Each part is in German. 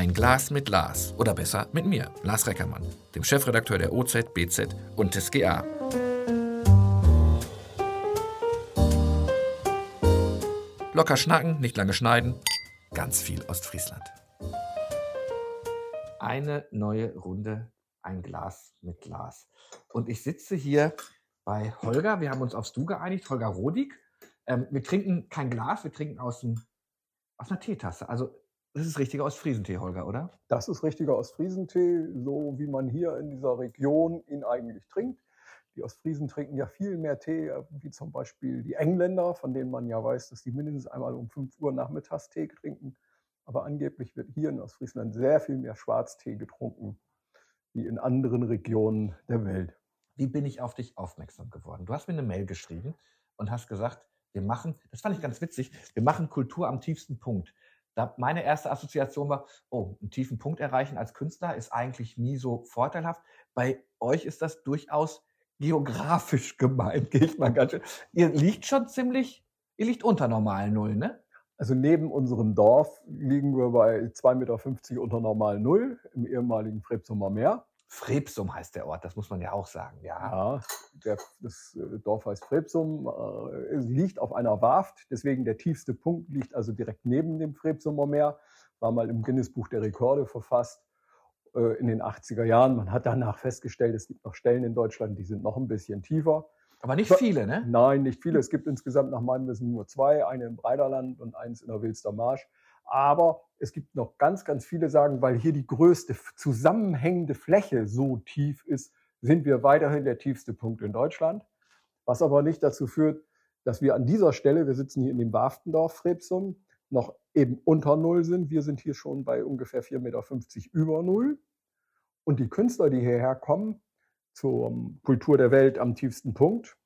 Ein Glas mit Lars. Oder besser mit mir, Lars Reckermann, dem Chefredakteur der OZ, BZ und des GA. Locker schnacken, nicht lange schneiden. Ganz viel Ostfriesland. Eine neue Runde, ein Glas mit Glas. Und ich sitze hier bei Holger. Wir haben uns aufs Du geeinigt, Holger Rodig. Ähm, wir trinken kein Glas, wir trinken aus, einem, aus einer Teetasse. Also das ist richtiger Ostfriesentee, Holger, oder? Das ist richtiger Ostfriesentee, so wie man hier in dieser Region ihn eigentlich trinkt. Die Ostfriesen trinken ja viel mehr Tee, äh, wie zum Beispiel die Engländer, von denen man ja weiß, dass die mindestens einmal um 5 Uhr nachmittags Tee trinken. Aber angeblich wird hier in Ostfriesland sehr viel mehr Schwarztee getrunken, wie in anderen Regionen der Welt. Wie bin ich auf dich aufmerksam geworden? Du hast mir eine Mail geschrieben und hast gesagt, wir machen, das fand ich ganz witzig, wir machen Kultur am tiefsten Punkt. Da meine erste Assoziation war, oh, einen tiefen Punkt erreichen als Künstler ist eigentlich nie so vorteilhaft. Bei euch ist das durchaus geografisch gemeint, gehe ich mal ganz schön. Ihr liegt schon ziemlich, ihr liegt unter normal Null, ne? Also neben unserem Dorf liegen wir bei 2,50 Meter unter normal Null im ehemaligen Frebsumer Meer. Frebsum heißt der Ort, das muss man ja auch sagen. Ja, ja der, das äh, Dorf heißt Frebsum, äh, liegt auf einer Warft, deswegen der tiefste Punkt liegt also direkt neben dem Frebsumer Meer, war mal im Guinness-Buch der Rekorde verfasst äh, in den 80er Jahren. Man hat danach festgestellt, es gibt noch Stellen in Deutschland, die sind noch ein bisschen tiefer. Aber nicht viele, ne? Nein, nicht viele. Es gibt insgesamt nach meinem Wissen nur zwei, eine im Breiderland und eins in der Wilster Marsch. Aber es gibt noch ganz, ganz viele sagen, weil hier die größte zusammenhängende Fläche so tief ist, sind wir weiterhin der tiefste Punkt in Deutschland. Was aber nicht dazu führt, dass wir an dieser Stelle, wir sitzen hier in dem Waftendorf Frebsum, noch eben unter Null sind. Wir sind hier schon bei ungefähr 4,50 Meter über Null. Und die Künstler, die hierher kommen, zur Kultur der Welt am tiefsten Punkt,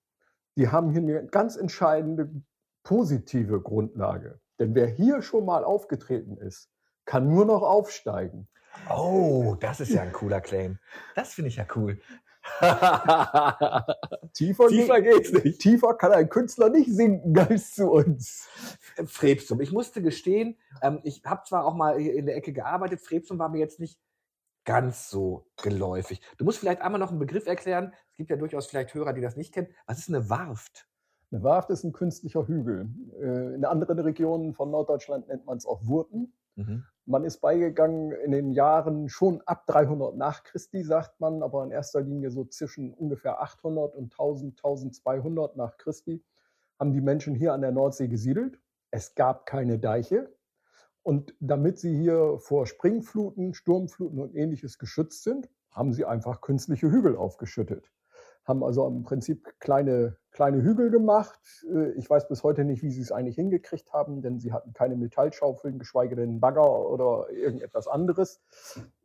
die haben hier eine ganz entscheidende positive Grundlage. Denn wer hier schon mal aufgetreten ist, kann nur noch aufsteigen. Oh, das ist ja ein cooler Claim. Das finde ich ja cool. tiefer, tiefer geht's nicht. Tiefer kann ein Künstler nicht sinken als zu uns. Frebsum. Ich musste gestehen, ähm, ich habe zwar auch mal in der Ecke gearbeitet, Frebsum war mir jetzt nicht ganz so geläufig. Du musst vielleicht einmal noch einen Begriff erklären. Es gibt ja durchaus vielleicht Hörer, die das nicht kennen. Was ist eine Warft? Eine Warft ist ein künstlicher Hügel. Äh, in anderen Regionen von Norddeutschland nennt man es auch Wurten. Mhm. Man ist beigegangen in den Jahren schon ab 300 nach Christi, sagt man, aber in erster Linie so zwischen ungefähr 800 und 1000, 1200 nach Christi, haben die Menschen hier an der Nordsee gesiedelt. Es gab keine Deiche. Und damit sie hier vor Springfluten, Sturmfluten und ähnliches geschützt sind, haben sie einfach künstliche Hügel aufgeschüttet haben also im Prinzip kleine, kleine Hügel gemacht. Äh, ich weiß bis heute nicht, wie sie es eigentlich hingekriegt haben, denn sie hatten keine Metallschaufeln, geschweige denn Bagger oder irgendetwas anderes.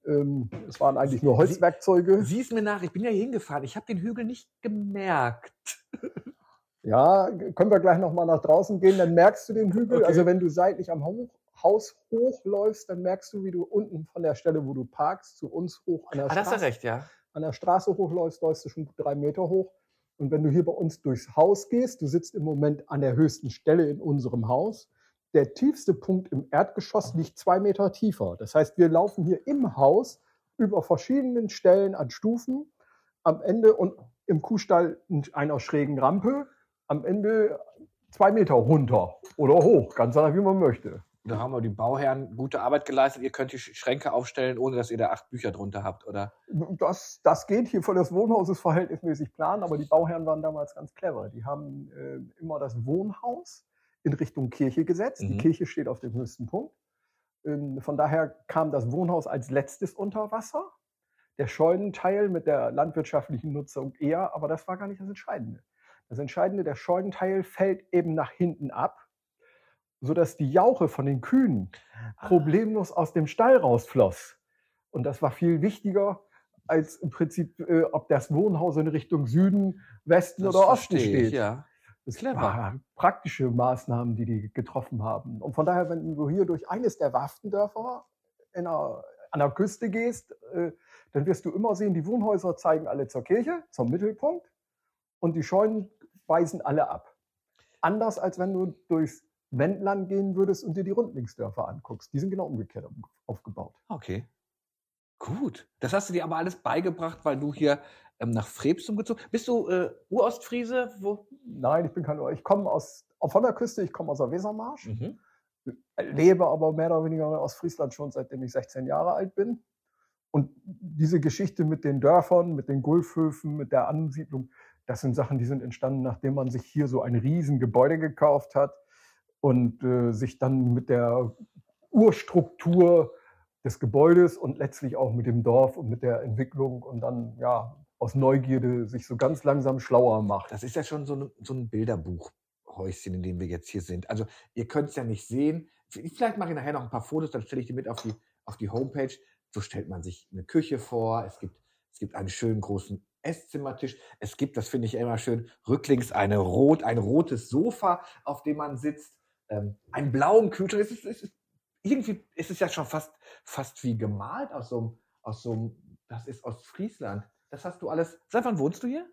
Ähm, es waren eigentlich nur Holzwerkzeuge. Sieh es mir nach, ich bin ja hier hingefahren, ich habe den Hügel nicht gemerkt. Ja, können wir gleich nochmal nach draußen gehen, dann merkst du den Hügel. Okay. Also wenn du seitlich am Haus hochläufst, dann merkst du, wie du unten von der Stelle, wo du parkst, zu uns hoch an der ah, Straße. Das ist recht, ja an der Straße hochläufst, läufst du schon drei Meter hoch. Und wenn du hier bei uns durchs Haus gehst, du sitzt im Moment an der höchsten Stelle in unserem Haus, der tiefste Punkt im Erdgeschoss liegt zwei Meter tiefer. Das heißt, wir laufen hier im Haus über verschiedenen Stellen an Stufen, am Ende und im Kuhstall in einer schrägen Rampe, am Ende zwei Meter runter oder hoch, ganz anders, wie man möchte. Da haben wir die Bauherren gute Arbeit geleistet. Ihr könnt die Schränke aufstellen, ohne dass ihr da acht Bücher drunter habt, oder? Das, das geht hier von das Wohnhaus ist verhältnismäßig plan, aber die Bauherren waren damals ganz clever. Die haben äh, immer das Wohnhaus in Richtung Kirche gesetzt. Mhm. Die Kirche steht auf dem höchsten Punkt. Ähm, von daher kam das Wohnhaus als letztes unter Wasser. Der Scheunenteil mit der landwirtschaftlichen Nutzung eher, aber das war gar nicht das Entscheidende. Das Entscheidende, der Scheunenteil fällt eben nach hinten ab sodass die Jauche von den Kühen ah. problemlos aus dem Stall rausfloss. Und das war viel wichtiger, als im Prinzip, äh, ob das Wohnhaus in Richtung Süden, Westen das oder Osten steht. Ich, ja. Das Clever. war praktische Maßnahmen, die die getroffen haben. Und von daher, wenn du hier durch eines der Waftendörfer einer, an der Küste gehst, äh, dann wirst du immer sehen, die Wohnhäuser zeigen alle zur Kirche, zum Mittelpunkt und die Scheunen weisen alle ab. Anders als wenn du durchs Wendland gehen würdest und dir die Rundlingsdörfer anguckst. Die sind genau umgekehrt aufgebaut. Okay. Gut. Das hast du dir aber alles beigebracht, weil du hier ähm, nach Frebsum gezogen bist. du äh, Urostfriese? Wo? Nein, ich bin kein Ur. Ich komme aus, von der Küste, ich komme aus der Wesermarsch. Mhm. Lebe aber mehr oder weniger aus Friesland schon seitdem ich 16 Jahre alt bin. Und diese Geschichte mit den Dörfern, mit den Gulfhöfen, mit der Ansiedlung, das sind Sachen, die sind entstanden, nachdem man sich hier so ein Riesengebäude gekauft hat und äh, sich dann mit der Urstruktur des Gebäudes und letztlich auch mit dem Dorf und mit der Entwicklung und dann ja aus Neugierde sich so ganz langsam schlauer macht. Das ist ja schon so, ein, so ein Bilderbuchhäuschen, in dem wir jetzt hier sind. Also ihr könnt es ja nicht sehen. Vielleicht mache ich nachher noch ein paar Fotos, dann stelle ich die mit auf die, auf die Homepage. So stellt man sich eine Küche vor. Es gibt, es gibt einen schönen großen Esszimmertisch. Es gibt, das finde ich immer schön, rücklings eine rot, ein rotes Sofa, auf dem man sitzt. Ähm, einen blauen Kühlschrank. Es ist, es ist, irgendwie ist es ja schon fast, fast wie gemalt aus so einem, aus so einem, das ist aus Friesland. Das hast du alles. Seit wann wohnst du hier?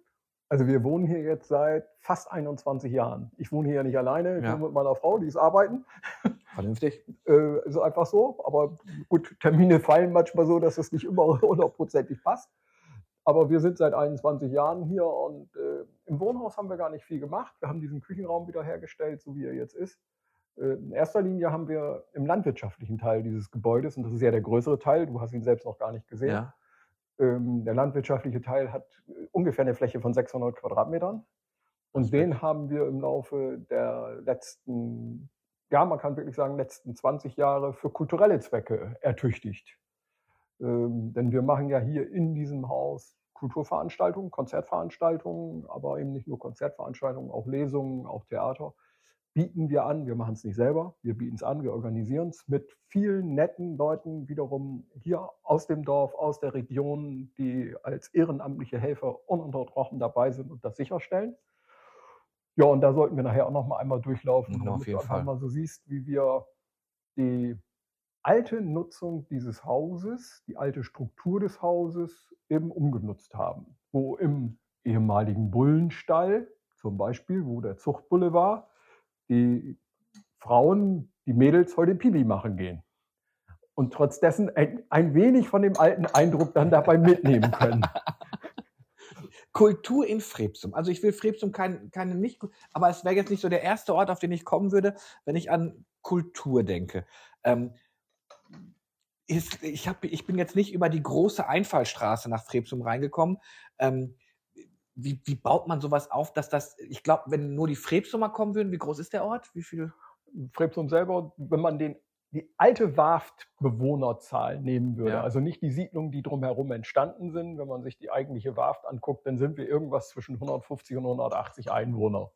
Also wir wohnen hier jetzt seit fast 21 Jahren. Ich wohne hier ja nicht alleine, ich ja. wohne mit meiner Frau, die ist arbeiten. Vernünftig. äh, ist einfach so. Aber gut, Termine fallen manchmal so, dass es nicht immer hundertprozentig passt. Aber wir sind seit 21 Jahren hier und äh, im Wohnhaus haben wir gar nicht viel gemacht. Wir haben diesen Küchenraum wieder hergestellt, so wie er jetzt ist. In erster Linie haben wir im landwirtschaftlichen Teil dieses Gebäudes, und das ist ja der größere Teil, du hast ihn selbst noch gar nicht gesehen, ja. Ähm, der landwirtschaftliche Teil hat äh, ungefähr eine Fläche von 600 Quadratmetern. Und den haben wir im Laufe der letzten, ja, man kann wirklich sagen, letzten 20 Jahre für kulturelle Zwecke ertüchtigt. Ähm, denn wir machen ja hier in diesem Haus Kulturveranstaltungen, Konzertveranstaltungen, aber eben nicht nur Konzertveranstaltungen, auch Lesungen, auch Theater bieten wir an. Wir machen es nicht selber, wir bieten es an, wir organisieren es mit vielen netten Leuten wiederum hier aus dem Dorf, aus der Region, die als ehrenamtliche Helfer ununterbrochen dabei sind und das sicherstellen. Ja, und da sollten wir nachher auch noch mal einmal durchlaufen, mhm, damit du einfach mal so siehst, wie wir die alte Nutzung dieses Hauses, die alte Struktur des Hauses eben umgenutzt haben. Wo im ehemaligen Bullenstall zum Beispiel, wo der Zuchtbulle war, die Frauen, die Mädels heute Pipi machen gehen. Und trotz dessen ein, ein wenig von dem alten Eindruck dann dabei mitnehmen können. Kultur in Frebsum. Also ich will Frebsum keine, keine nicht, aber es wäre jetzt nicht so der erste Ort, auf den ich kommen würde, wenn ich an Kultur denke. Ähm, ist, ich, hab, ich bin jetzt nicht über die große Einfallstraße nach Frebsum reingekommen. Ähm, wie, wie baut man sowas auf, dass das, ich glaube, wenn nur die Frebsumer kommen würden, wie groß ist der Ort? Wie viel? Frebsum selber, wenn man den, die alte Warft-Bewohnerzahl nehmen würde, ja. also nicht die Siedlungen, die drumherum entstanden sind, wenn man sich die eigentliche Warft anguckt, dann sind wir irgendwas zwischen 150 und 180 Einwohner.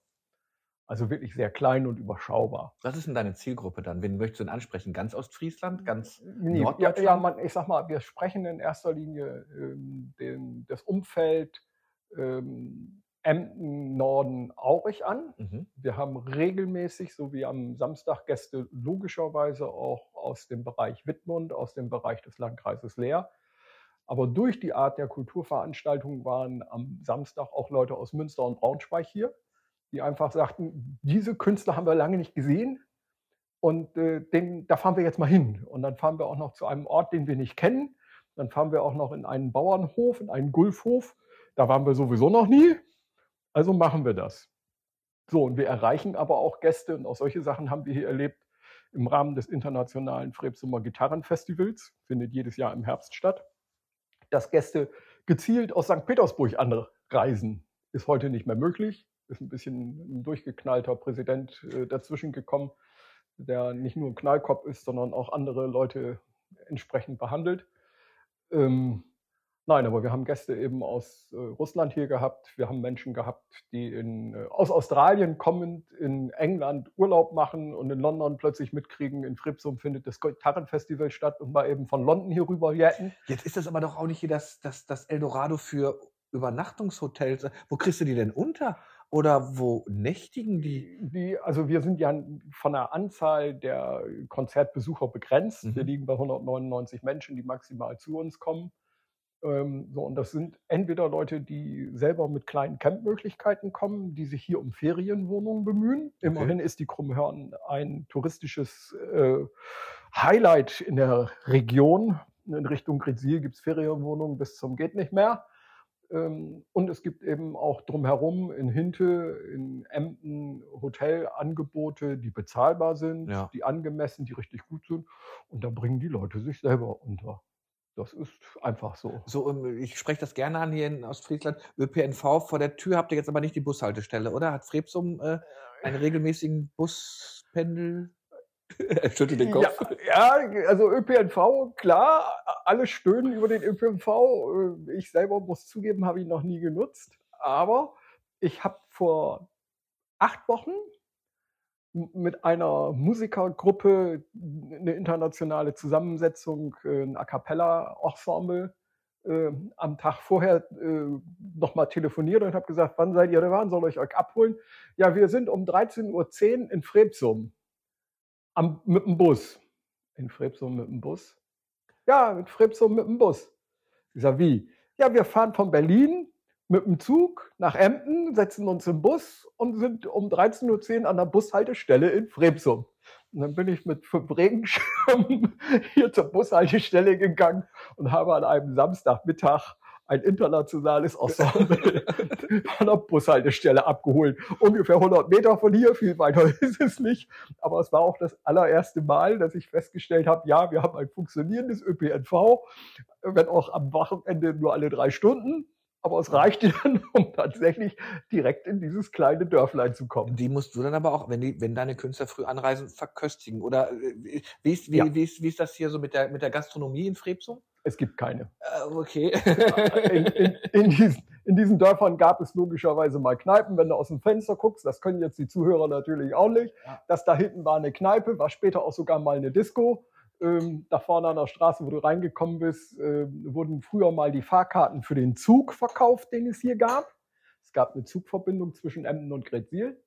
Also wirklich sehr klein und überschaubar. Was ist denn deine Zielgruppe dann? Wen möchtest du denn ansprechen? Ganz Ostfriesland? Ganz nee, Norddeutschland? Ja, ja man, ich sag mal, wir sprechen in erster Linie ähm, den, das Umfeld ähm, Emden, Norden, Aurich an. Mhm. Wir haben regelmäßig, so wie am Samstag, Gäste logischerweise auch aus dem Bereich Wittmund, aus dem Bereich des Landkreises Leer. Aber durch die Art der Kulturveranstaltung waren am Samstag auch Leute aus Münster und Braunschweig hier, die einfach sagten, diese Künstler haben wir lange nicht gesehen und äh, den, da fahren wir jetzt mal hin. Und dann fahren wir auch noch zu einem Ort, den wir nicht kennen. Dann fahren wir auch noch in einen Bauernhof, in einen Gulfhof da waren wir sowieso noch nie, also machen wir das. So, und wir erreichen aber auch Gäste und auch solche Sachen haben wir hier erlebt im Rahmen des internationalen Frebsumer Gitarrenfestivals, findet jedes Jahr im Herbst statt, dass Gäste gezielt aus St. Petersburg anreisen. Ist heute nicht mehr möglich, ist ein bisschen ein durchgeknallter Präsident äh, dazwischen gekommen, der nicht nur ein Knallkopf ist, sondern auch andere Leute entsprechend behandelt. Ähm, Nein, aber wir haben Gäste eben aus äh, Russland hier gehabt. Wir haben Menschen gehabt, die in, äh, aus Australien kommend in England Urlaub machen und in London plötzlich mitkriegen, in Fripsum findet das Gitarrenfestival statt und mal eben von London hier rüber jetten. Jetzt ist das aber doch auch nicht hier das, das, das Eldorado für Übernachtungshotels. Wo kriegst du die denn unter? Oder wo nächtigen die? die? Also wir sind ja von der Anzahl der Konzertbesucher begrenzt. Mhm. Wir liegen bei 199 Menschen, die maximal zu uns kommen. Ähm, so, und das sind entweder Leute, die selber mit kleinen Campmöglichkeiten kommen, die sich hier um Ferienwohnungen bemühen. Okay. Immerhin ist die Krummhörn ein touristisches äh, Highlight in der Region. In Richtung Grisil gibt es Ferienwohnungen bis zum geht nicht mehr. Ähm, und es gibt eben auch drumherum in Hinte, in Emden Hotelangebote, die bezahlbar sind, ja. die angemessen, die richtig gut sind. Und da bringen die Leute sich selber unter. Das ist einfach so. So, ähm, ich spreche das gerne an hier in Ostfriesland. ÖPNV vor der Tür habt ihr jetzt aber nicht die Bushaltestelle, oder? Hat Frebsum äh, einen regelmäßigen Buspendel? Er schüttelt den Kopf. Ja, ja, also ÖPNV, klar, alle stöhnen über den ÖPNV. Äh, ich selber muss zugeben, habe ihn noch nie genutzt. Aber ich habe vor acht Wochen mit einer Musikergruppe eine internationale Zusammensetzung, äh, ein A cappella-Ensemble, äh, am Tag vorher äh, nochmal telefoniert und habe gesagt, wann seid ihr da? Wann soll ich euch abholen? Ja, wir sind um 13.10 Uhr in Frebsum am, mit dem Bus. In Frebsum mit dem Bus? Ja, mit Frebsum mit dem Bus. Ich sage, wie? Ja, wir fahren von Berlin mit dem Zug nach Emden, setzen uns im Bus und sind um 13.10 Uhr an der Bushaltestelle in Frebsum. Und dann bin ich mit fünf Regenschirmen hier zur Bushaltestelle gegangen und habe an einem Samstagmittag ein internationales Ensemble an der Bushaltestelle abgeholt. Ungefähr 100 Meter von hier, viel weiter ist es nicht. Aber es war auch das allererste Mal, dass ich festgestellt habe, ja, wir haben ein funktionierendes ÖPNV, wenn auch am Wochenende nur alle drei Stunden. Aber es reichte dann, um tatsächlich direkt in dieses kleine Dörflein zu kommen. Die musst du dann aber auch, wenn, die, wenn deine Künstler früh anreisen, verköstigen. Oder äh, wie ist, wie, ja. wie, ist, wie ist das hier so mit der, mit der Gastronomie in Frebsum? Es gibt keine. Uh, okay. in, in, in, diesen, in, diesen, Dörfern gab es logischerweise mal Kneipen, wenn du aus dem Fenster guckst. Das können jetzt die Zuhörer natürlich auch nicht. Ja. Das da hinten war eine Kneipe, war später auch sogar mal eine Disco. Ähm, da vorne an der Straße, wo du reingekommen bist, äh, wurden früher mal die Fahrkarten für den Zug verkauft, den es hier gab. Es gab eine Zugverbindung zwischen Emden und Gretzil.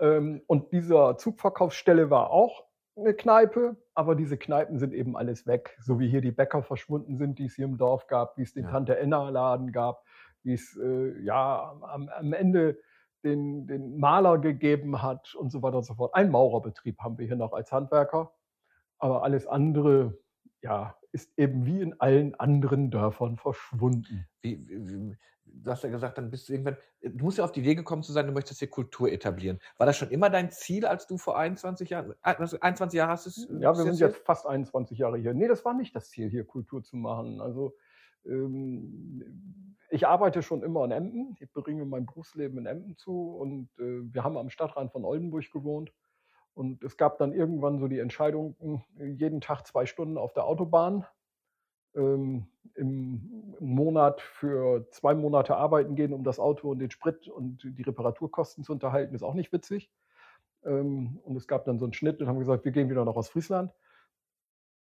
Ähm, und dieser Zugverkaufsstelle war auch eine Kneipe, aber diese Kneipen sind eben alles weg. So wie hier die Bäcker verschwunden sind, die es hier im Dorf gab, wie es den ja. Tante Enna Laden gab, wie es äh, ja am, am Ende den, den Maler gegeben hat und so weiter und so fort. Ein Maurerbetrieb haben wir hier noch als Handwerker, aber alles andere, ja, ist eben wie in allen anderen Dörfern verschwunden. Wie, wie, du hast ja gesagt, dann bist du irgendwann, du musst ja auf die Idee gekommen zu sein, du möchtest hier Kultur etablieren. War das schon immer dein Ziel, als du vor 21 Jahren, 21 Jahre hast es? Ja, wir sind jetzt fast 21 Jahre hier. Nee, das war nicht das Ziel, hier Kultur zu machen. Also, ähm, ich arbeite schon immer in Emden. Ich bringe mein Berufsleben in Emden zu und äh, wir haben am Stadtrand von Oldenburg gewohnt. Und es gab dann irgendwann so die Entscheidung, jeden Tag zwei Stunden auf der Autobahn ähm, im Monat für zwei Monate arbeiten gehen, um das Auto und den Sprit und die Reparaturkosten zu unterhalten, ist auch nicht witzig. Ähm, und es gab dann so einen Schnitt und haben gesagt, wir gehen wieder nach Ostfriesland.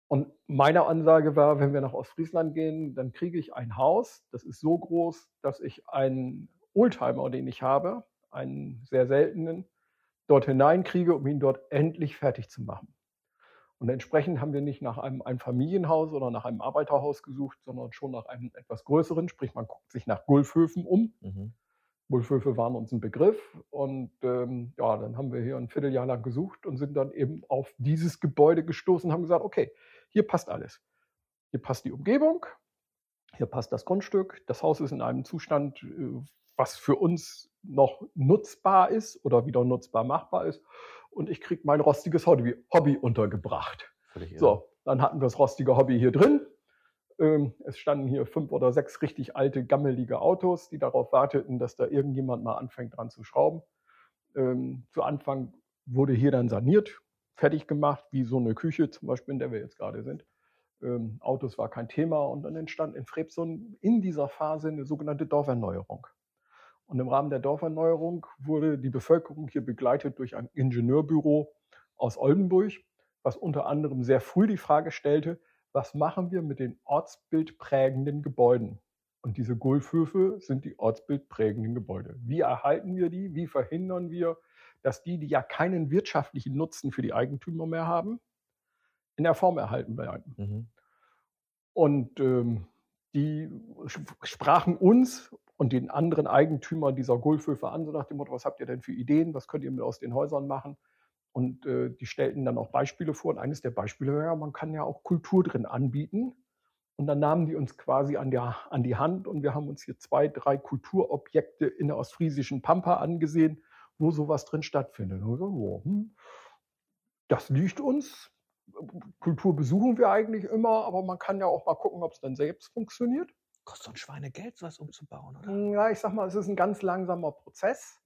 Und meine Ansage war, wenn wir nach Ostfriesland gehen, dann kriege ich ein Haus, das ist so groß, dass ich einen Oldtimer, den ich habe, einen sehr seltenen, dort hineinkriege, um ihn dort endlich fertig zu machen. Und entsprechend haben wir nicht nach einem Einfamilienhaus oder nach einem Arbeiterhaus gesucht, sondern schon nach einem etwas größeren, sprich man guckt sich nach Gulfhöfen um. Mhm. Gulfhöfe waren uns ein Begriff und ähm, ja, dann haben wir hier ein Vierteljahr lang gesucht und sind dann eben auf dieses Gebäude gestoßen und haben gesagt, okay, hier passt alles. Hier passt die Umgebung, hier passt das Grundstück, das Haus ist in einem Zustand, äh, was für uns noch nutzbar ist oder wieder nutzbar machbar ist und ich kriege mein rostiges Hobby, Hobby untergebracht. So, dann hatten wir das rostige Hobby hier drin. Ähm, es standen hier fünf oder sechs richtig alte, gammelige Autos, die darauf warteten, dass da irgendjemand mal anfängt dran zu schrauben. Ähm, zu Anfang wurde hier dann saniert, fertig gemacht, wie so eine Küche zum Beispiel, in der wir jetzt gerade sind. Ähm, Autos war kein Thema und dann entstand in Frebson in dieser Phase eine sogenannte Dorferneuerung. Und im Rahmen der Dorferneuerung wurde die Bevölkerung hier begleitet durch ein Ingenieurbüro aus Oldenburg, was unter anderem sehr früh die Frage stellte, was machen wir mit den ortsbildprägenden Gebäuden? Und diese Gulfhöfe sind die ortsbildprägenden Gebäude. Wie erhalten wir die? Wie verhindern wir, dass die, die ja keinen wirtschaftlichen Nutzen für die Eigentümer mehr haben, in der Form erhalten bleiben? Mhm. Und ähm, die sprachen uns und den anderen Eigentümer dieser Gulfhöfe an, so nach dem Motto, was habt ihr denn für Ideen, was könnt ihr aus den Häusern machen? Und äh, die stellten dann auch Beispiele vor. Und eines der Beispiele war ja, man kann ja auch Kultur drin anbieten. Und dann nahmen die uns quasi an, der, an die Hand und wir haben uns hier zwei, drei Kulturobjekte in der ostfriesischen Pampa angesehen, wo sowas drin stattfindet. Und so, oh, hm, das liegt uns. Kultur besuchen wir eigentlich immer, aber man kann ja auch mal gucken, ob es dann selbst funktioniert. Kostet ein Schweinegeld, sowas umzubauen, oder? Ja, ich sag mal, es ist ein ganz langsamer Prozess.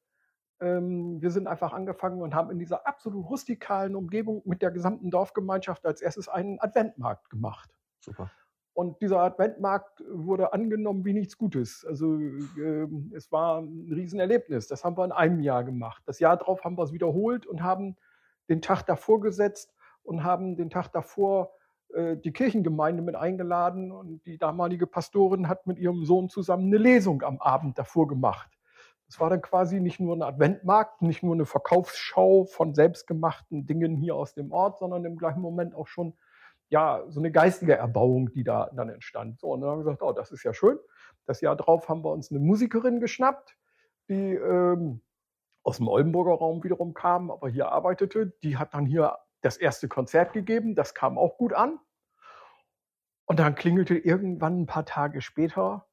Ähm, wir sind einfach angefangen und haben in dieser absolut rustikalen Umgebung mit der gesamten Dorfgemeinschaft als erstes einen Adventmarkt gemacht. Super. Und dieser Adventmarkt wurde angenommen wie nichts Gutes. Also äh, es war ein Riesenerlebnis. Das haben wir in einem Jahr gemacht. Das Jahr darauf haben wir es wiederholt und haben den Tag davor gesetzt und haben den Tag davor die Kirchengemeinde mit eingeladen und die damalige Pastorin hat mit ihrem Sohn zusammen eine Lesung am Abend davor gemacht. Es war dann quasi nicht nur ein Adventmarkt, nicht nur eine Verkaufsschau von selbstgemachten Dingen hier aus dem Ort, sondern im gleichen Moment auch schon ja, so eine geistige Erbauung, die da dann entstand. So, und dann haben wir gesagt, oh, das ist ja schön. Das Jahr drauf haben wir uns eine Musikerin geschnappt, die ähm, aus dem Oldenburger Raum wiederum kam, aber hier arbeitete. Die hat dann hier das erste Konzert gegeben. Das kam auch gut an. Und dann klingelte irgendwann ein paar Tage später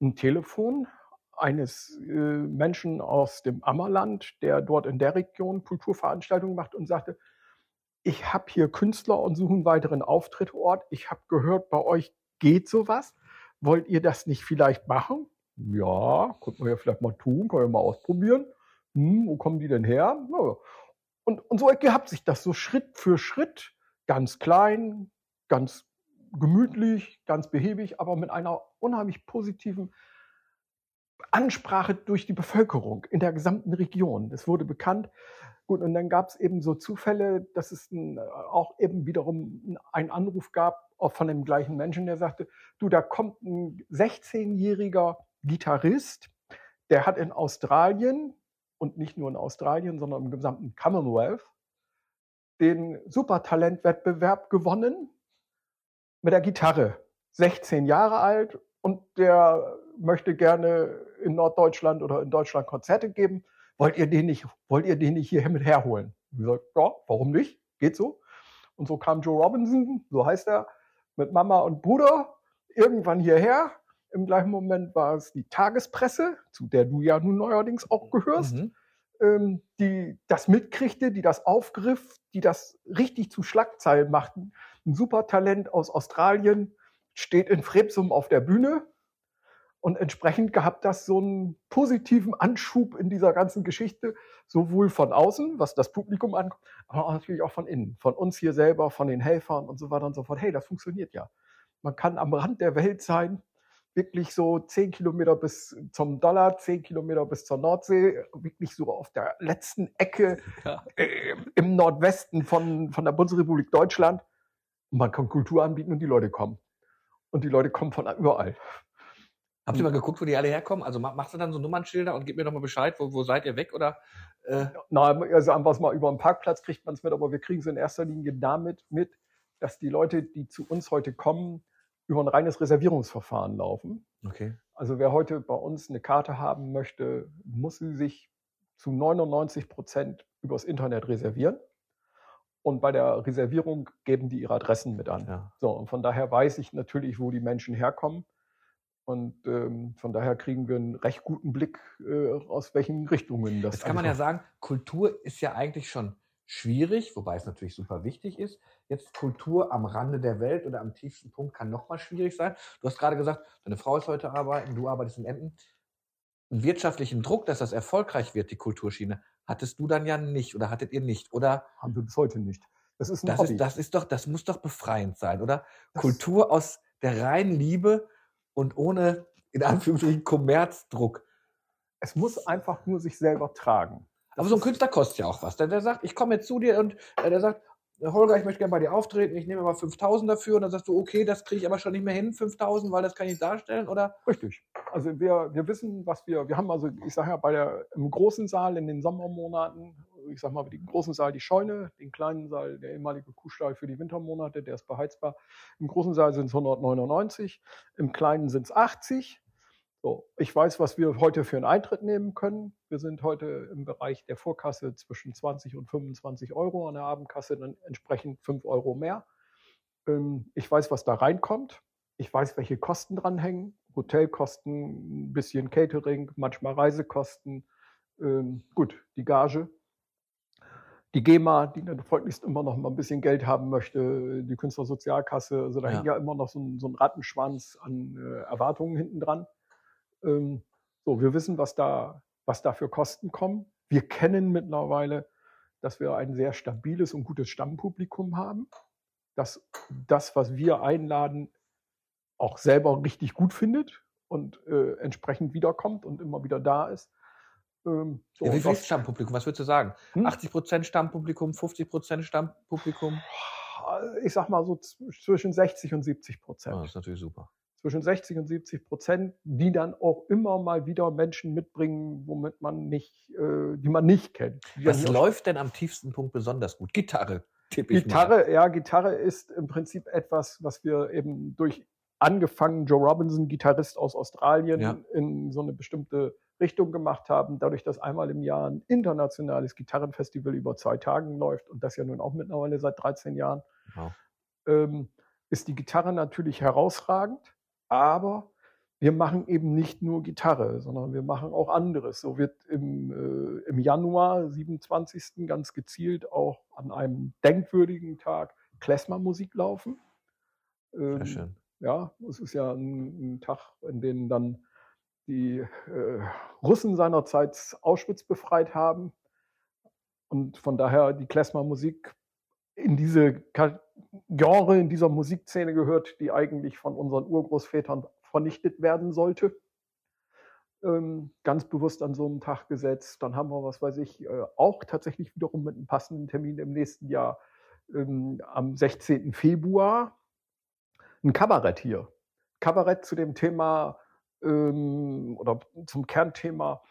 ein Telefon eines äh, Menschen aus dem Ammerland, der dort in der Region Kulturveranstaltungen macht und sagte, ich habe hier Künstler und suche einen weiteren Auftrittort. Ich habe gehört, bei euch geht sowas. Wollt ihr das nicht vielleicht machen? Ja, könnte man ja vielleicht mal tun, können wir mal ausprobieren. Hm, wo kommen die denn her? Ja. Und, und so gehabt sich das so Schritt für Schritt, ganz klein, ganz gemütlich, ganz behäbig, aber mit einer unheimlich positiven Ansprache durch die Bevölkerung in der gesamten Region. Es wurde bekannt. Gut, und dann gab es eben so Zufälle, dass es ein, auch eben wiederum einen Anruf gab auch von dem gleichen Menschen, der sagte, du, da kommt ein 16-jähriger Gitarrist, der hat in Australien und nicht nur in Australien, sondern im gesamten Commonwealth den Supertalentwettbewerb gewonnen mit der Gitarre. 16 Jahre alt und der möchte gerne in Norddeutschland oder in Deutschland Konzerte geben. Wollt ihr den nicht, wollt ihr den nicht hier mit herholen? Ich gesagt, ja, warum nicht? Geht so. Und so kam Joe Robinson, so heißt er, mit Mama und Bruder irgendwann hierher. Im gleichen Moment war es die Tagespresse, zu der du ja nun neuerdings auch gehörst, mhm. ähm, die das mitkriegte, die das aufgriff, die das richtig zu Schlagzeilen machten. Ein Supertalent aus Australien steht in Frebsum auf der Bühne und entsprechend gehabt das so einen positiven Anschub in dieser ganzen Geschichte, sowohl von außen, was das Publikum ankommt, aber auch natürlich auch von innen, von uns hier selber, von den Helfern und so weiter und so fort. Hey, das funktioniert ja. Man kann am Rand der Welt sein, wirklich so zehn Kilometer bis zum Dollar, zehn Kilometer bis zur Nordsee, wirklich so auf der letzten Ecke ja. äh, im Nordwesten von, von der Bundesrepublik Deutschland. Und man kann Kultur anbieten und die Leute kommen. Und die Leute kommen von überall. Habt ihr mal geguckt, wo die alle herkommen? Also machst du dann so Nummernschilder und gib mir doch mal Bescheid, wo, wo seid ihr weg oder? Äh? Nein, also einfach mal über den Parkplatz kriegt man es mit, aber wir kriegen es in erster Linie damit mit, dass die Leute, die zu uns heute kommen, über ein reines Reservierungsverfahren laufen. Okay. Also wer heute bei uns eine Karte haben möchte, muss sie sich zu 99 Prozent übers Internet reservieren. Und bei der Reservierung geben die ihre Adressen mit an. Ja. So, und von daher weiß ich natürlich, wo die Menschen herkommen. Und ähm, von daher kriegen wir einen recht guten Blick, äh, aus welchen Richtungen das Jetzt kann man ja sagen, Kultur ist ja eigentlich schon schwierig, wobei es natürlich super wichtig ist. Jetzt Kultur am Rande der Welt oder am tiefsten Punkt kann nochmal schwierig sein. Du hast gerade gesagt, deine Frau ist heute arbeiten, du arbeitest in Emden. Einen wirtschaftlichen Druck, dass das erfolgreich wird, die Kulturschiene, hattest du dann ja nicht oder hattet ihr nicht, oder? Haben wir bis heute nicht. Das ist ein das Hobby. Ist, das ist doch, das muss doch befreiend sein, oder? Das Kultur aus der reinen Liebe und ohne, in Anführungsstrichen, Kommerzdruck. Es muss einfach nur sich selber tragen. Aber so ein Künstler kostet ja auch was. Der, der sagt, ich komme jetzt zu dir und äh, der sagt, Holger, ich möchte gerne bei dir auftreten, ich nehme aber 5000 dafür und dann sagst du, okay, das kriege ich aber schon nicht mehr hin, 5000, weil das kann ich darstellen, oder? Richtig. Also wir, wir wissen, was wir, wir haben also, ich sage ja, bei der, im großen Saal in den Sommermonaten ich sag mal, den großen Saal die Scheune, den kleinen Saal der ehemalige Kuhstall für die Wintermonate, der ist beheizbar. Im großen Saal sind es 199, im kleinen sind es 80. So, ich weiß, was wir heute für einen Eintritt nehmen können. Wir sind heute im Bereich der Vorkasse zwischen 20 und 25 Euro, an der Abendkasse dann entsprechend 5 Euro mehr. Ähm, ich weiß, was da reinkommt. Ich weiß, welche Kosten dranhängen. Hotelkosten, ein bisschen Catering, manchmal Reisekosten. Ähm, gut, die Gage. Die GEMA, die dann freundlichst immer noch mal ein bisschen Geld haben möchte, die Künstlersozialkasse, also da ja. hängt ja immer noch so ein, so ein Rattenschwanz an äh, Erwartungen hinten dran. Ähm, so, wir wissen, was da, was da für Kosten kommen. Wir kennen mittlerweile, dass wir ein sehr stabiles und gutes Stammpublikum haben, dass das, was wir einladen, auch selber richtig gut findet und äh, entsprechend wiederkommt und immer wieder da ist. Ähm, so, ja, wie viel Stammpublikum? Was würdest du sagen? Hm? 80 Prozent Stammpublikum, 50 Prozent Stammpublikum? Ich sag mal so zwischen 60 und 70 Prozent. Oh, das ist natürlich super zwischen 60 und 70 Prozent, die dann auch immer mal wieder Menschen mitbringen, womit man nicht, äh, die man nicht kennt. Was läuft denn am tiefsten Punkt besonders gut? Gitarre. Gitarre, mal. ja, Gitarre ist im Prinzip etwas, was wir eben durch angefangen Joe Robinson, Gitarrist aus Australien, ja. in so eine bestimmte Richtung gemacht haben, dadurch, dass einmal im Jahr ein internationales Gitarrenfestival über zwei Tagen läuft und das ja nun auch mittlerweile seit 13 Jahren, wow. ähm, ist die Gitarre natürlich herausragend. Aber wir machen eben nicht nur Gitarre, sondern wir machen auch anderes. So wird im, äh, im Januar, 27. ganz gezielt auch an einem denkwürdigen Tag Klezmer-Musik laufen. Ähm, Sehr schön. Ja, es ist ja ein, ein Tag, in dem dann die äh, Russen seinerzeit Auschwitz befreit haben. Und von daher die Klezmer-Musik in diese Genre, in dieser Musikszene gehört, die eigentlich von unseren Urgroßvätern vernichtet werden sollte. Ähm, ganz bewusst an so einem Tag gesetzt. Dann haben wir, was weiß ich, äh, auch tatsächlich wiederum mit einem passenden Termin im nächsten Jahr ähm, am 16. Februar ein Kabarett hier. Kabarett zu dem Thema ähm, oder zum Kernthema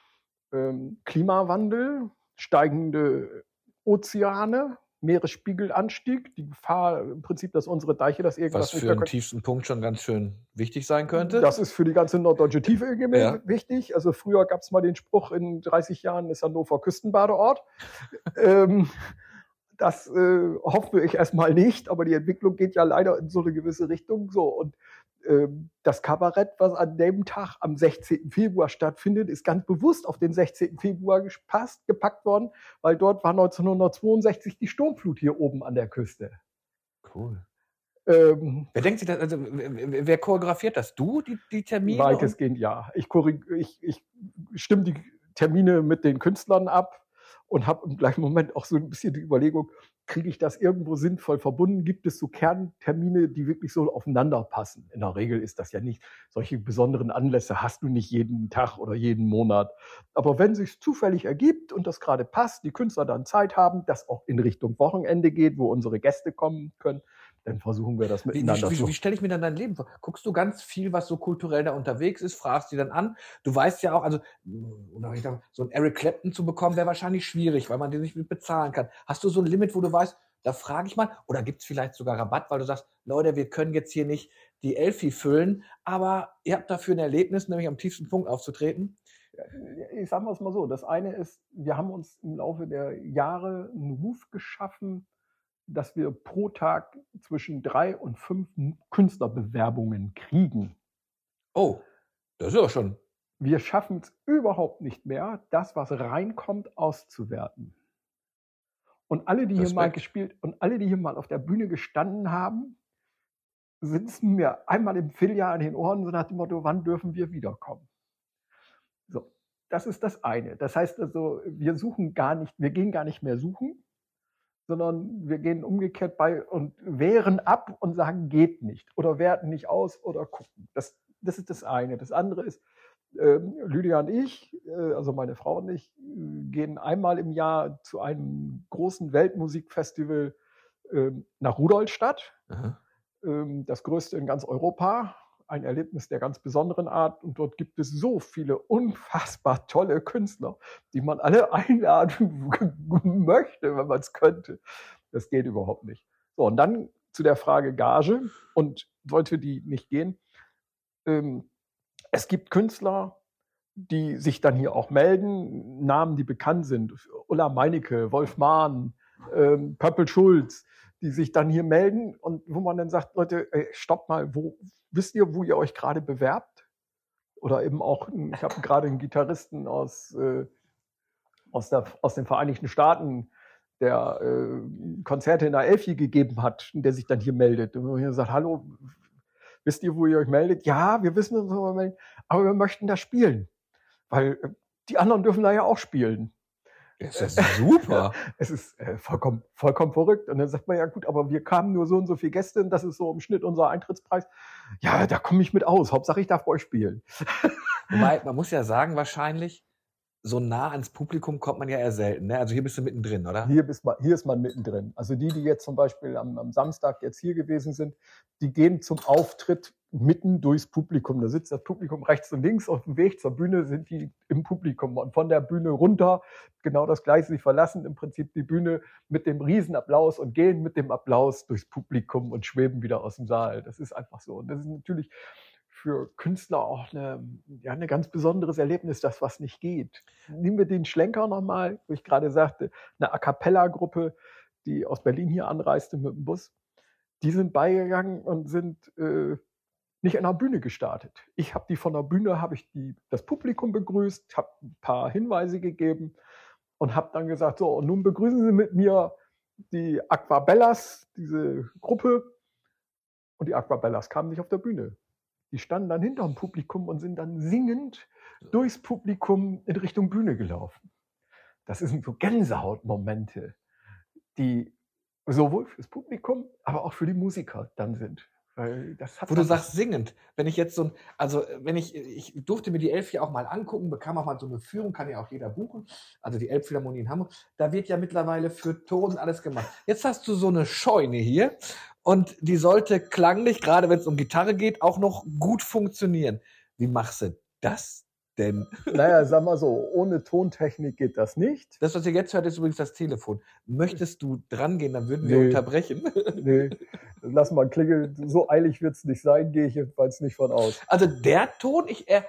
ähm, Klimawandel, steigende Ozeane, Meeresspiegelanstieg, die Gefahr im Prinzip, dass unsere Deiche das irgendwas Was für den tiefsten Punkt schon ganz schön wichtig sein könnte. Das ist für die ganze norddeutsche Tiefe ja. wichtig. Also früher gab es mal den Spruch, in 30 Jahren ist Hannover Küstenbadeort. ähm, das äh, hoffe ich erstmal nicht, aber die Entwicklung geht ja leider in so eine gewisse Richtung. So und das Kabarett, was an dem Tag am 16. Februar stattfindet, ist ganz bewusst auf den 16. Februar gepasst, gepackt worden, weil dort war 1962 die Sturmflut hier oben an der Küste. Cool. Ähm, wer denkt sich das, also wer choreografiert das? Du, die, die Termine? Weitestgehend ja. Ich, ich, ich stimme die Termine mit den Künstlern ab und habe im gleichen Moment auch so ein bisschen die Überlegung, kriege ich das irgendwo sinnvoll verbunden? Gibt es so Kerntermine, die wirklich so aufeinander passen? In der Regel ist das ja nicht. Solche besonderen Anlässe hast du nicht jeden Tag oder jeden Monat. Aber wenn sich zufällig ergibt und das gerade passt, die Künstler dann Zeit haben, das auch in Richtung Wochenende geht, wo unsere Gäste kommen können, dann versuchen wir das miteinander. Wie, wie, wie, wie stelle ich mir dann dein Leben vor? Guckst du ganz viel, was so kulturell da unterwegs ist, fragst die dann an. Du weißt ja auch, also so ein Eric Clapton zu bekommen, wäre wahrscheinlich schwierig, weil man den nicht mit bezahlen kann. Hast du so ein Limit, wo du weißt, da frage ich mal, oder gibt es vielleicht sogar Rabatt, weil du sagst, Leute, wir können jetzt hier nicht die Elfi füllen, aber ihr habt dafür ein Erlebnis, nämlich am tiefsten Punkt aufzutreten? Ich sage es mal so, das eine ist, wir haben uns im Laufe der Jahre einen Ruf geschaffen, dass wir pro Tag zwischen drei und fünf Künstlerbewerbungen kriegen. Oh, das ist ja schon. Wir schaffen es überhaupt nicht mehr, das, was reinkommt, auszuwerten. Und alle, die Respekt. hier mal gespielt und alle, die hier mal auf der Bühne gestanden haben, sitzen mir einmal im Vierteljahr an den Ohren, so nach dem Motto, wann dürfen wir wiederkommen? So, das ist das eine. Das heißt also, wir suchen gar nicht, wir gehen gar nicht mehr suchen, sondern wir gehen umgekehrt bei und wehren ab und sagen, geht nicht oder werten nicht aus oder gucken. Das, das ist das eine. Das andere ist, äh, Lydia und ich, äh, also meine Frau und ich, äh, gehen einmal im Jahr zu einem großen Weltmusikfestival äh, nach Rudolstadt, ähm, das größte in ganz Europa. Ein Erlebnis der ganz besonderen Art und dort gibt es so viele unfassbar tolle Künstler, die man alle einladen möchte, wenn man es könnte. Das geht überhaupt nicht. So, und dann zu der Frage Gage und sollte die nicht gehen. Ähm, es gibt Künstler, die sich dann hier auch melden, Namen, die bekannt sind. Ulla Meinecke, Wolf Mahn, ähm, Pöppel Schulz, die sich dann hier melden und wo man dann sagt, Leute, ey, stopp mal, wo wisst ihr, wo ihr euch gerade bewerbt? Oder eben auch, ich habe gerade einen Gitarristen aus, äh, aus, der, aus den Vereinigten Staaten, der äh, Konzerte in der Elfi gegeben hat, der sich dann hier meldet. Und hier sagt, hallo, wisst ihr, wo ihr euch meldet? Ja, wir wissen wo wir melden, aber wir möchten da spielen. Weil äh, die anderen dürfen da ja auch spielen. Das ist super. es ist äh, vollkommen, vollkommen verrückt. Und dann sagt man, ja gut, aber wir kamen nur so und so viele Gäste und das ist so im Schnitt unser Eintrittspreis. Ja, da komme ich mit aus. Hauptsache, ich darf bei euch spielen. Wobei, man muss ja sagen, wahrscheinlich, so nah ans Publikum kommt man ja eher selten. Ne? Also hier bist du mittendrin, oder? Hier, bist man, hier ist man mittendrin. Also die, die jetzt zum Beispiel am, am Samstag jetzt hier gewesen sind, die gehen zum Auftritt mitten durchs Publikum. Da sitzt das Publikum rechts und links auf dem Weg zur Bühne, sind die im Publikum und von der Bühne runter genau das Gleiche. Sie verlassen im Prinzip die Bühne mit dem Riesenapplaus und gehen mit dem Applaus durchs Publikum und schweben wieder aus dem Saal. Das ist einfach so. Und das ist natürlich für Künstler auch eine, ja, ein ganz besonderes Erlebnis, das was nicht geht. Nehmen wir den Schlenker nochmal, wo ich gerade sagte, eine A Cappella-Gruppe, die aus Berlin hier anreiste mit dem Bus. Die sind beigegangen und sind äh, nicht an der Bühne gestartet. Ich habe die von der Bühne, habe ich die, das Publikum begrüßt, habe ein paar Hinweise gegeben und habe dann gesagt, so, und nun begrüßen Sie mit mir die Aquabellas, diese Gruppe. Und die Aquabellas kamen nicht auf der Bühne. Die standen dann hinter dem Publikum und sind dann singend durchs Publikum in Richtung Bühne gelaufen. Das sind so Gänsehautmomente, die sowohl fürs Publikum, aber auch für die Musiker dann sind. Hat Wo du sagst singend. Wenn ich jetzt so ein, also wenn ich, ich durfte mir die Elf ja auch mal angucken, bekam auch mal so eine Führung, kann ja auch jeder buchen. Also die Elbphilharmonie in Hamburg. Da wird ja mittlerweile für Ton alles gemacht. Jetzt hast du so eine Scheune hier und die sollte klanglich, gerade wenn es um Gitarre geht, auch noch gut funktionieren. Wie machst du das denn? Naja, sag mal so, ohne Tontechnik geht das nicht. Das, was ihr jetzt hört, ist übrigens das Telefon. Möchtest du drangehen, dann würden wir nee. unterbrechen. Nee, lass mal klingeln. So eilig wird es nicht sein, gehe ich jedenfalls nicht von aus. Also der Ton, ich, äh,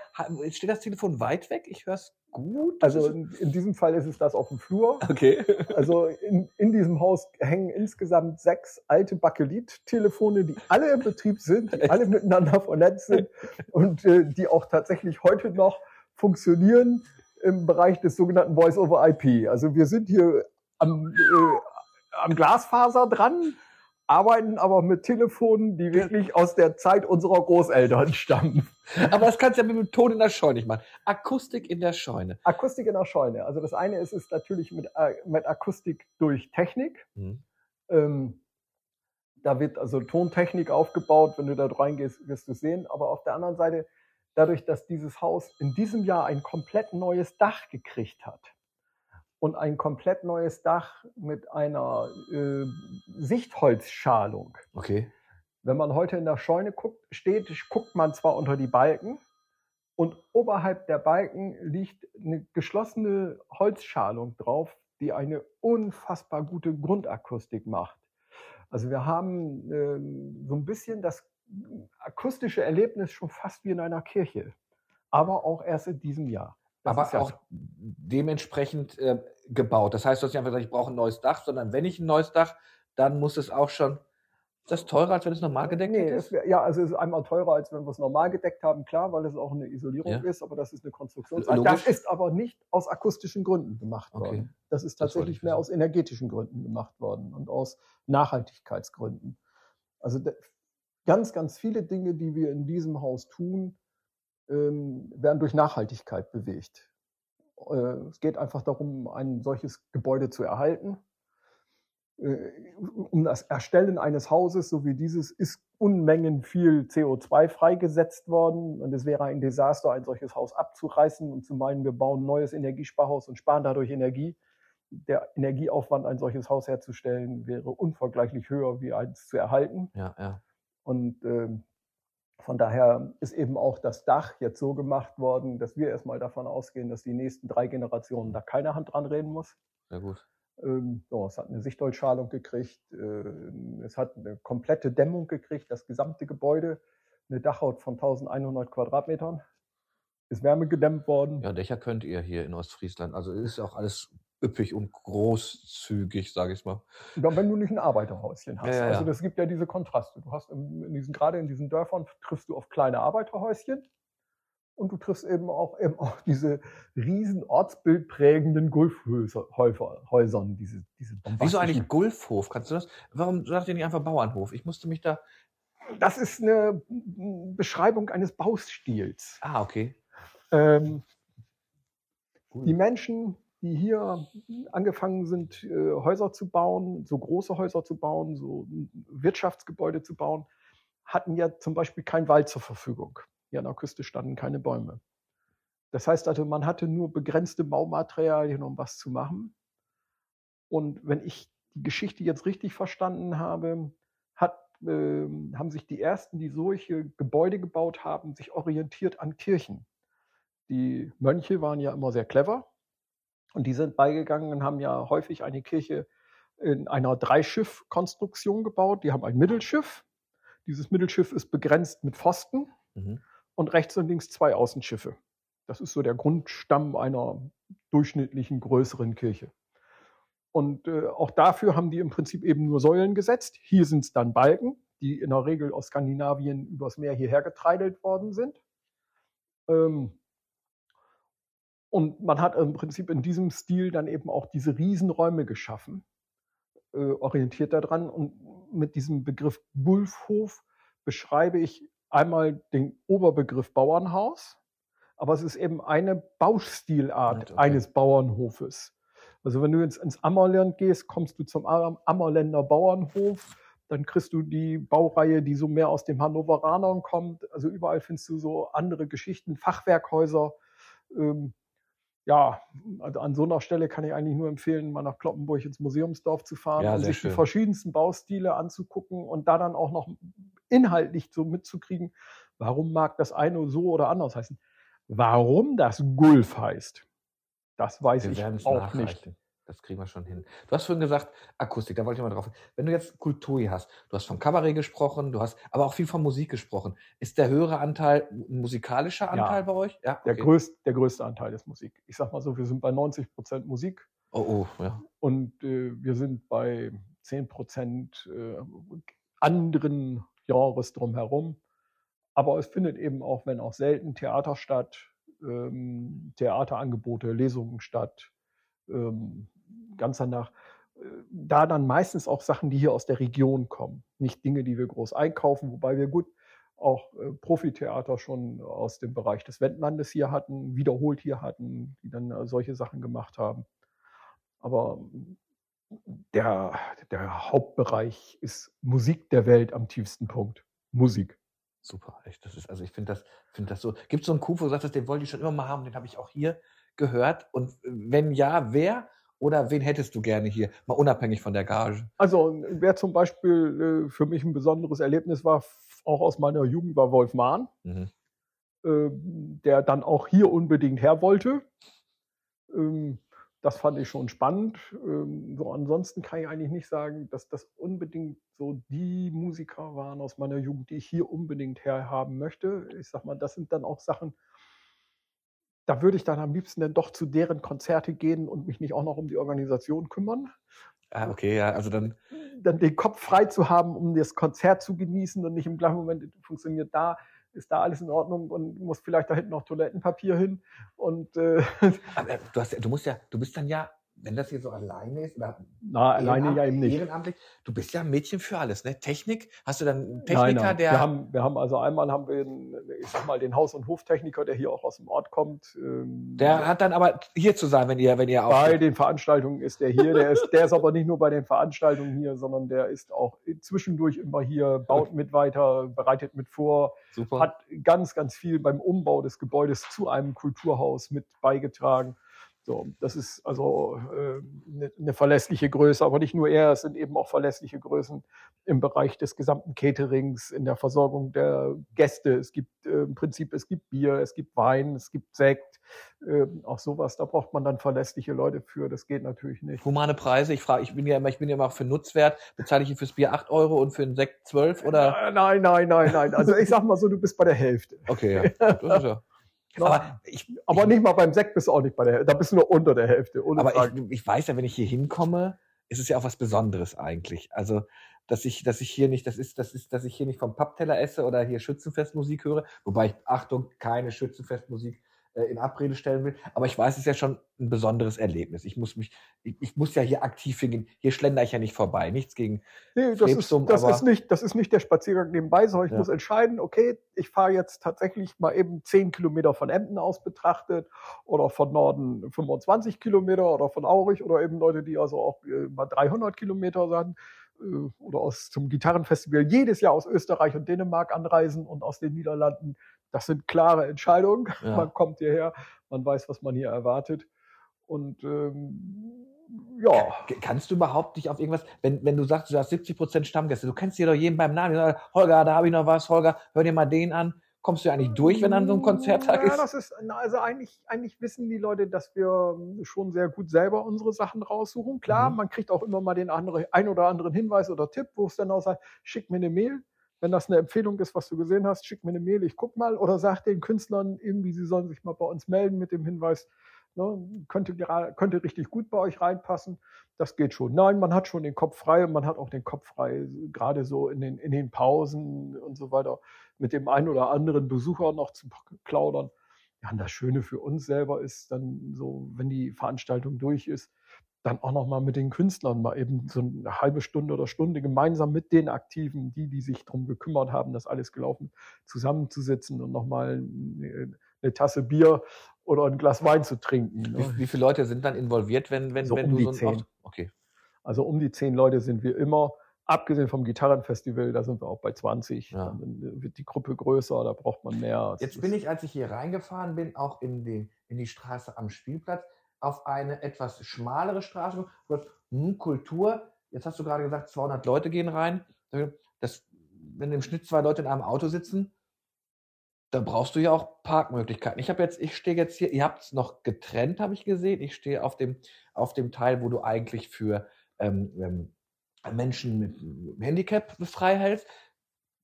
steht das Telefon weit weg? Ich höre es gut. Also in, in, diesem Fall ist es das auf dem Flur. Okay. Also in, in diesem Haus hängen insgesamt sechs alte Bakelit-Telefone, die alle im Betrieb sind, die alle miteinander vernetzt sind und äh, die auch tatsächlich heute noch funktionieren im Bereich des sogenannten Voice-over-IP. Also wir sind hier am, äh, am Glasfaser dran, arbeiten aber mit Telefonen, die wirklich aus der Zeit unserer Großeltern stammen. Aber das kannst du ja mit dem Ton in der Scheune nicht machen. Akustik in der Scheune. Akustik in der Scheune. Also das eine ist, ist natürlich mit, äh, mit Akustik durch Technik. Mhm. Ähm, da wird also Tontechnik aufgebaut. Wenn du da reingehst, wirst du sehen. Aber auf der anderen Seite dadurch, dass dieses Haus in diesem Jahr ein komplett neues Dach gekriegt hat und ein komplett neues Dach mit einer äh, Sichtholzschalung. Okay. Wenn man heute in der Scheune guckt, steht, guckt man zwar unter die Balken und oberhalb der Balken liegt eine geschlossene Holzschalung drauf, die eine unfassbar gute Grundakustik macht. Also wir haben äh, so ein bisschen das akustische Erlebnis schon fast wie in einer Kirche, aber auch erst in diesem Jahr. Das aber ja auch dementsprechend äh, gebaut. Das heißt, du hast nicht einfach gesagt, ich brauche ein neues Dach, sondern wenn ich ein neues Dach, dann muss es auch schon. Ist das teurer, als wenn es normal gedeckt nee, ist? Wär, ja, also es ist einmal teurer, als wenn wir es normal gedeckt haben, klar, weil es auch eine Isolierung ja. ist, aber das ist eine Konstruktion. Das ist aber nicht aus akustischen Gründen gemacht okay. worden. Das ist tatsächlich das mehr aus energetischen Gründen gemacht worden und aus Nachhaltigkeitsgründen. Also ganz, ganz viele Dinge, die wir in diesem Haus tun, ähm, werden durch Nachhaltigkeit bewegt. Äh, es geht einfach darum, ein solches Gebäude zu erhalten. Äh, um das Erstellen eines Hauses, so wie dieses, ist Unmengen viel CO2 freigesetzt worden. Und es wäre ein Desaster, ein solches Haus abzureißen und zu meinen, wir bauen ein neues Energiesparhaus und sparen dadurch Energie. Der Energieaufwand, ein solches Haus herzustellen, wäre unvergleichlich höher, wie eins zu erhalten. Ja, ja. Und äh, Von daher ist eben auch das Dach jetzt so gemacht worden, dass wir erstmal davon ausgehen, dass die nächsten drei Generationen da keine Hand dran reden muss. Sehr gut. Ähm, so, es hat eine Sichtholzschalung gekriegt, äh, es hat eine komplette Dämmung gekriegt, das gesamte Gebäude, eine Dachhaut von 1100 Quadratmetern, ist wärmegedämmt worden. Ja, Dächer könnt ihr hier in Ostfriesland. Also ist auch alles üppig und großzügig, sage ich mal. Ja, wenn du nicht ein Arbeiterhäuschen hast. Ja, ja, Also ja. das gibt ja diese Kontraste. Du hast in, diesen, gerade in diesen Dörfern triffst du auf kleine Arbeiterhäuschen und du triffst eben auch, eben auch diese riesen ortsbildprägenden Gulfhäusern, diese, diese Wieso eigentlich Gulfhof? Kannst du das? Warum sagt ihr nicht einfach Bauernhof? Ich musste mich da. Das ist eine Beschreibung eines Baustils. Ah, okay. Ähm, die Menschen, die hier angefangen sind, äh, Häuser zu bauen, so große Häuser zu bauen, so Wirtschaftsgebäude zu bauen, hatten ja zum Beispiel keinen Wald zur Verfügung. Hier an der Küste standen keine Bäume. Das heißt also, man hatte nur begrenzte Baumaterialien, um was zu machen. Und wenn ich die Geschichte jetzt richtig verstanden habe, hat, ähm, haben sich die ersten, die solche Gebäude gebaut haben, sich orientiert an Kirchen. Die Mönche waren ja immer sehr clever und die sind beigegangen und haben ja häufig eine Kirche in einer Dreischiff-Konstruktion gebaut. Die haben ein Mittelschiff. Dieses Mittelschiff ist begrenzt mit Pfosten Mhm. und rechts und links zwei Außenschiffe. Das ist so der Grundstamm einer durchschnittlichen größeren Kirche. Und äh, auch dafür haben die im Prinzip eben nur Säulen gesetzt. Hier sind es dann Balken, die in der Regel aus Skandinavien übers Meer hierher getreidelt worden sind. Ähm, und man hat im Prinzip in diesem Stil dann eben auch diese Riesenräume geschaffen, äh, orientiert daran. Und mit diesem Begriff Gulfhof beschreibe ich einmal den Oberbegriff Bauernhaus, aber es ist eben eine Baustilart Okay. eines Bauernhofes. Also wenn du jetzt ins Ammerland gehst, kommst du zum Am- Ammerländer Bauernhof, dann kriegst du die Baureihe, die so mehr aus dem Hannoveranern kommt. Also überall findest du so andere Geschichten, Fachwerkhäuser. Ähm, ja, also an so einer Stelle kann ich eigentlich nur empfehlen, mal nach Kloppenburg ins Museumsdorf zu fahren Ja, und sich schön. die verschiedensten Baustile anzugucken und da dann auch noch inhaltlich so mitzukriegen, warum mag das eine so oder anders heißen. Warum das Gulf heißt, das weiß Wir ich auch nicht. Das kriegen wir schon hin. Du hast vorhin gesagt, Akustik, da wollte ich mal drauf. Wenn du jetzt Kultur hast, du hast vom Kabarett gesprochen, du hast aber auch viel von Musik gesprochen. Ist der höhere Anteil ein musikalischer Anteil bei euch? Ja, Der, okay. größt, der größte Anteil ist Musik. Ich sag mal so, wir sind bei 90 Prozent Musik Oh, oh, ja. und äh, wir sind bei 10 Prozent äh, anderen Genres drumherum. Aber es findet eben auch, wenn auch selten, Theater statt, ähm, Theaterangebote, Lesungen statt. Ähm, ganz danach. Äh, Da dann meistens auch Sachen, die hier aus der Region kommen. Nicht Dinge, die wir groß einkaufen, wobei wir gut auch äh, Profitheater schon aus dem Bereich des Wendlandes hier hatten, wiederholt hier hatten, die dann äh, solche Sachen gemacht haben. Aber der, der Hauptbereich ist Musik der Welt am tiefsten Punkt. Musik. Super, echt. Das ist, also ich finde das, finde das so. Gibt es so einen Coup, wo du sagst, den wollte ich schon immer mal haben, den habe ich auch hier gehört. Und wenn ja, wer oder wen hättest du gerne hier? Mal unabhängig von der Gage. Also wer zum Beispiel äh, für mich ein besonderes Erlebnis war, auch aus meiner Jugend, war Wolf Mahn, Mhm. äh, der dann auch hier unbedingt her wollte. Ähm, das fand ich schon spannend. Ähm, so ansonsten kann ich eigentlich nicht sagen, dass das unbedingt so die Musiker waren aus meiner Jugend, die ich hier unbedingt herhaben möchte. Ich sag mal, das sind dann auch Sachen, da würde ich dann am liebsten dann doch zu deren Konzerte gehen und mich nicht auch noch um die Organisation kümmern. Ah, okay, ja, also dann, Dann den Kopf frei zu haben, um das Konzert zu genießen und nicht im gleichen Moment funktioniert da, ist da alles in Ordnung und muss vielleicht da hinten noch Toilettenpapier hin. Und äh, aber du, hast, du musst ja, du bist dann ja, wenn das hier so alleine ist, oder na, alleine ja eben nicht. Ehrenamtlich, du bist ja ein Mädchen für alles, ne? Technik, hast du dann einen Nein, Techniker, nein. der. Wir haben, wir haben also einmal haben wir, einen, ich sag mal, den Haus- und Hoftechniker, der hier auch aus dem Ort kommt. ähm, der hat dann aber hier zu sein, wenn ihr, wenn ihr bei auch. den Veranstaltungen ist der hier. Der ist, der ist aber nicht nur bei den Veranstaltungen hier, sondern der ist auch zwischendurch immer hier, baut mit weiter, bereitet mit vor, Super. hat ganz, ganz viel beim Umbau des Gebäudes zu einem Kulturhaus mit beigetragen. So, das ist also äh, eine, eine verlässliche Größe, aber nicht nur er, es sind eben auch verlässliche Größen im Bereich des gesamten Caterings, in der Versorgung der Gäste. Es gibt äh, im Prinzip, es gibt Bier, es gibt Wein, es gibt Sekt, äh, auch sowas. Da braucht man dann verlässliche Leute für. Das geht natürlich nicht. Humane Preise. Ich frage, ich bin ja immer, ich bin ja immer für Nutzwert. Bezahle ich fürs Bier 8 Euro und für den Sekt 12 oder? Nein, nein, nein, nein. Also ich sag mal so, du bist bei der Hälfte. Okay, ja. Das ist ja. Aber, ich, aber nicht mal beim Sekt bist du auch nicht bei der Hälfte. Da bist du nur unter der Hälfte. aber ich, ich, weiß ja, wenn ich hier hinkomme, ist es ja auch was Besonderes eigentlich. Also, dass ich, dass ich hier nicht, das ist, das ist, dass ich hier nicht vom Pappteller esse oder hier Schützenfestmusik höre. Wobei ich, Achtung, keine Schützenfestmusik äh, in Abrede stellen will. Aber ich weiß, es ist ja schon ein besonderes Erlebnis. Ich muss mich, ich, ich muss ja hier aktiv hingehen. Hier schlender ich ja nicht vorbei. Nichts gegen nee, das, Krebsum, ist, das ist nicht, das ist nicht der Spaziergang nebenbei, sondern ich ja. muss entscheiden, okay, ich fahre jetzt tatsächlich mal eben zehn Kilometer von Emden aus betrachtet oder von Norden 25 Kilometer oder von Aurich oder eben Leute, die also auch äh, mal 300 Kilometer sind äh, oder aus zum Gitarrenfestival jedes Jahr aus Österreich und Dänemark anreisen und aus den Niederlanden das sind klare Entscheidungen. Ja. Man kommt hierher, man weiß, was man hier erwartet. Und ähm, ja. Kannst du überhaupt nicht auf irgendwas, wenn, wenn du sagst, du hast 70 Prozent Stammgäste, du kennst hier doch jeden beim Namen. Holger, da habe ich noch was, Holger, hör dir mal den an. Kommst du eigentlich durch, wenn an so einem Konzerttag ist? Ja, das ist, also eigentlich, eigentlich wissen die Leute, dass wir schon sehr gut selber unsere Sachen raussuchen. Klar, mhm. man kriegt auch immer mal den anderen, ein oder anderen Hinweis oder Tipp, wo es dann auch sagt, schick mir eine Mail, wenn das eine Empfehlung ist, was du gesehen hast, schick mir eine Mail, ich guck mal. Oder sag den Künstlern irgendwie, sie sollen sich mal bei uns melden mit dem Hinweis, ne, könnte, könnte richtig gut bei euch reinpassen. Das geht schon. Nein, man hat schon den Kopf frei und man hat auch den Kopf frei, gerade so in den, in den Pausen und so weiter, mit dem einen oder anderen Besucher noch zu plaudern. Ja, und das Schöne für uns selber ist dann so, wenn die Veranstaltung durch ist, dann auch noch mal mit den Künstlern mal eben so eine halbe Stunde oder Stunde gemeinsam mit den Aktiven, die, die sich darum gekümmert haben, dass alles gelaufen, zusammenzusitzen und noch mal eine, Tasse Bier oder ein Glas Wein zu trinken. Ne? Wie, wie, viele Leute sind dann involviert, wenn, wenn, so wenn um du die so zehn. Okay. Also um die zehn Leute sind wir immer. Abgesehen vom Gitarrenfestival, da sind wir auch bei 20. Ja. Dann wird die Gruppe größer, da braucht man mehr. Jetzt bin ich, als ich hier reingefahren bin, auch in die, in die Straße am Spielplatz auf eine etwas schmalere Straße. Kultur, jetzt hast du gerade gesagt, 200 Leute gehen rein. Das, wenn im Schnitt zwei Leute in einem Auto sitzen, da brauchst du ja auch Parkmöglichkeiten. Ich habe jetzt, ich stehe jetzt hier, ihr habt es noch getrennt, habe ich gesehen. Ich stehe auf dem, auf dem Teil, wo du eigentlich für ähm, ähm, Menschen mit Handicap frei hältst.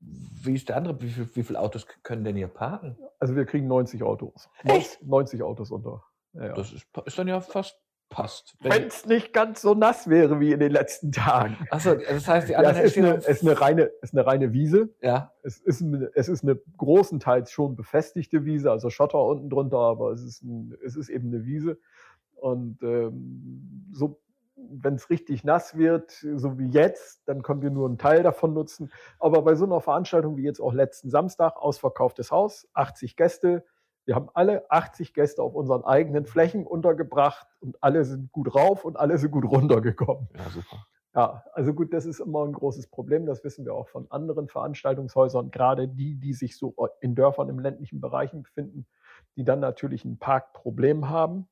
Wie ist der andere? Wie, viel, wie viele Autos können denn hier parken? Also wir kriegen 90 Autos. Echt? 90 Autos unter. Ja, Das ist, ist, dann ja fast passt. Wenn es nicht ganz so nass wäre wie in den letzten Tagen. Achso, das heißt, die anderen ja, es, ist eine, es ist eine reine, ist eine reine Wiese. Ja. Es ist, eine, es ist eine großenteils schon befestigte Wiese, also Schotter unten drunter, aber es ist, ein, es ist eben eine Wiese. Und ähm, so, wenn es richtig nass wird, so wie jetzt, dann können wir nur einen Teil davon nutzen. Aber bei so einer Veranstaltung wie jetzt auch letzten Samstag, ausverkauftes Haus, 80 Gäste, wir haben alle 80 Gäste auf unseren eigenen Flächen untergebracht und alle sind gut rauf und alle sind gut runtergekommen. Ja, super. Ja, also gut, das ist immer ein großes Problem. Das wissen wir auch von anderen Veranstaltungshäusern, gerade die, die sich so in Dörfern im ländlichen Bereichen befinden, die dann natürlich ein Parkproblem haben.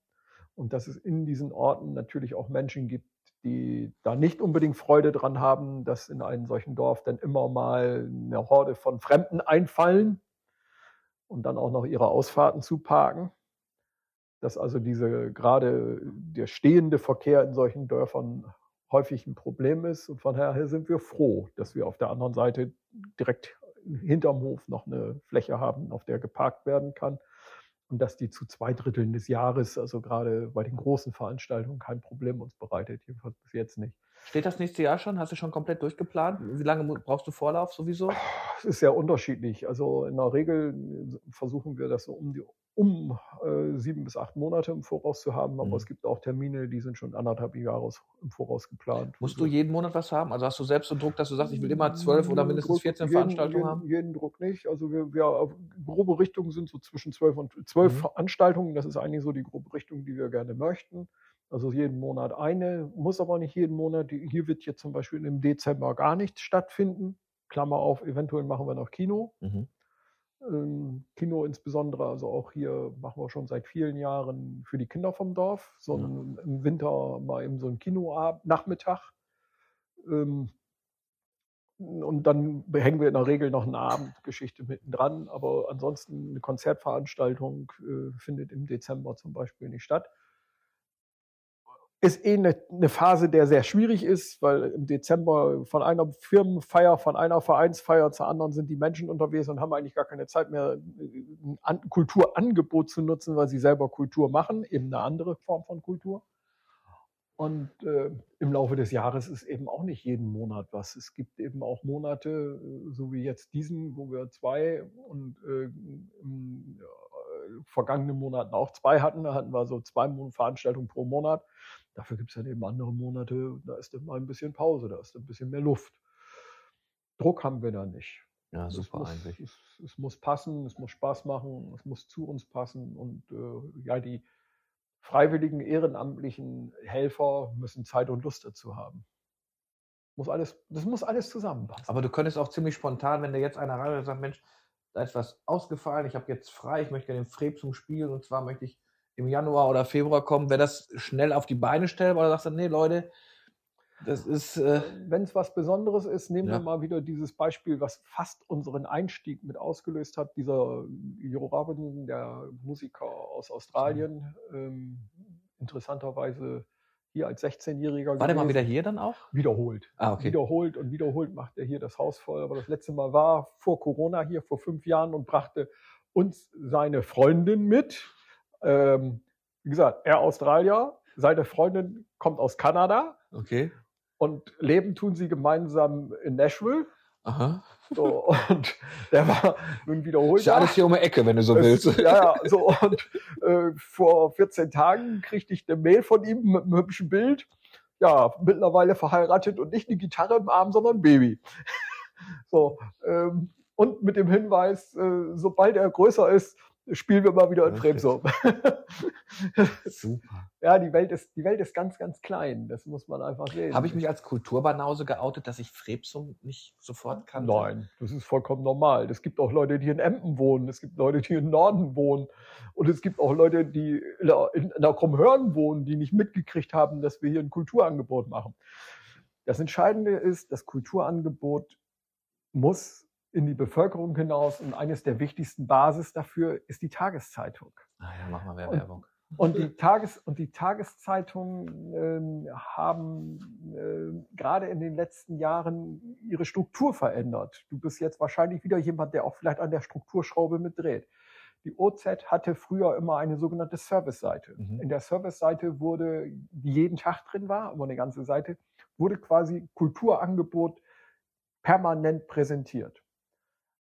Und dass es in diesen Orten natürlich auch Menschen gibt, die da nicht unbedingt Freude dran haben, dass in einem solchen Dorf dann immer mal eine Horde von Fremden einfallen und dann auch noch ihre Ausfahrten zu parken. Dass also diese gerade der stehende Verkehr in solchen Dörfern häufig ein Problem ist. Und von daher sind wir froh, dass wir auf der anderen Seite direkt hinterm Hof noch eine Fläche haben, auf der geparkt werden kann. Und dass die zu zwei Dritteln des Jahres, also gerade bei den großen Veranstaltungen, kein Problem uns bereitet, jedenfalls bis jetzt nicht. Steht das nächste Jahr schon? Hast du schon komplett durchgeplant? Wie lange brauchst du Vorlauf sowieso? Es ist sehr unterschiedlich. Also in der Regel versuchen wir das so um die um äh, sieben bis acht Monate im Voraus zu haben, aber mhm. es gibt auch Termine, die sind schon anderthalb Jahre im Voraus geplant. Musst du jeden Monat was haben? Also hast du selbst so Druck, dass du sagst, ich will immer zwölf oder mindestens 14 jeden, Veranstaltungen jeden, haben? Jeden Druck nicht. Also wir, wir grobe Richtungen sind so zwischen zwölf und zwölf mhm. Veranstaltungen. Das ist eigentlich so die grobe Richtung, die wir gerne möchten. Also jeden Monat eine, muss aber nicht jeden Monat. Hier wird jetzt zum Beispiel im Dezember gar nichts stattfinden. Klammer auf, eventuell machen wir noch Kino. Mhm. Ähm, Kino insbesondere, also auch hier machen wir schon seit vielen Jahren für die Kinder vom Dorf, so ja. im Winter mal eben so ein Kinoabend-Nachmittag. Ähm, und dann hängen wir in der Regel noch eine Abendgeschichte mittendran. Aber ansonsten eine Konzertveranstaltung äh, findet im Dezember zum Beispiel nicht statt. Ist eh eine, eine, Phase, der sehr schwierig ist, weil im Dezember von einer Firmenfeier, von einer Vereinsfeier zur anderen sind die Menschen unterwegs und haben eigentlich gar keine Zeit mehr, ein Kulturangebot zu nutzen, weil sie selber Kultur machen, eben eine andere Form von Kultur. Und äh, im Laufe des Jahres ist eben auch nicht jeden Monat was. Es gibt eben auch Monate, äh, so wie jetzt diesen, wo wir zwei und äh, im äh, vergangenen Monaten auch zwei hatten. Da hatten wir so zwei Veranstaltungen pro Monat. Dafür gibt es dann eben andere Monate, da ist dann mal ein bisschen Pause, da ist ein bisschen mehr Luft. Druck haben wir da nicht. Ja, super es muss, eigentlich. Es, es, muss passen, es muss Spaß machen, es muss zu uns passen und äh, ja, die, freiwilligen ehrenamtlichen Helfer müssen Zeit und Lust dazu haben. Muss alles, das muss alles zusammenpassen. Aber du könntest auch ziemlich spontan, wenn dir jetzt einer rein und sagt, Mensch, da ist was ausgefallen, ich habe jetzt frei, ich möchte gerne den Frebsum spielen und zwar möchte ich im Januar oder Februar kommen, wäre das schnell auf die Beine stellen oder sagst du, nee, Leute, das ist. Äh, Wenn es was Besonderes ist, nehmen ja. wir mal wieder dieses Beispiel, was fast unseren Einstieg mit ausgelöst hat. Dieser Jo Robinson, der Musiker aus Australien, ähm, interessanterweise hier als 16-Jähriger. War der mal wieder hier dann auch? Wiederholt. Ah, okay. Wiederholt und wiederholt macht er hier das Haus voll. Aber das letzte Mal war vor Corona hier, vor fünf Jahren und brachte uns seine Freundin mit. Ähm, wie gesagt, er Australier, seine Freundin kommt aus Kanada. Okay. Und leben tun sie gemeinsam in Nashville. Aha. So, und der war nun wiederholt. Ist ja alles hier um die Ecke, wenn du so willst. Ja, ja, so, und äh, vor 14 Tagen kriegte ich eine Mail von ihm mit einem hübschen Bild. Ja, mittlerweile verheiratet und nicht eine Gitarre im Arm, sondern ein Baby. so, ähm, und mit dem Hinweis, äh, sobald er größer ist, spielen wir mal wieder in Fremsum. Super. Ja, die Welt, ist, die Welt ist ganz, ganz klein. Das muss man einfach sehen. Habe ich mich als Kulturbanause geoutet, dass ich Fremsum nicht sofort kann? Nein, das ist vollkommen normal. Es gibt auch Leute, die in Emden wohnen. Es gibt Leute, die im Norden wohnen. Und es gibt auch Leute, die in der, in der Krummhörn wohnen, die nicht mitgekriegt haben, dass wir hier ein Kulturangebot machen. Das Entscheidende ist, das Kulturangebot muss in die Bevölkerung hinaus. Und eines der wichtigsten Basis dafür ist die Tageszeitung. Ah ja, machen wir Werbung. Und die, Tages- und die Tageszeitungen ähm, haben äh, gerade in den letzten Jahren ihre Struktur verändert. Du bist jetzt wahrscheinlich wieder jemand, der auch vielleicht an der Strukturschraube mitdreht. Die OZ hatte früher immer eine sogenannte Service-Seite. Mhm. In der Service-Seite wurde, die jeden Tag drin war, immer eine ganze Seite, wurde quasi Kulturangebot permanent präsentiert.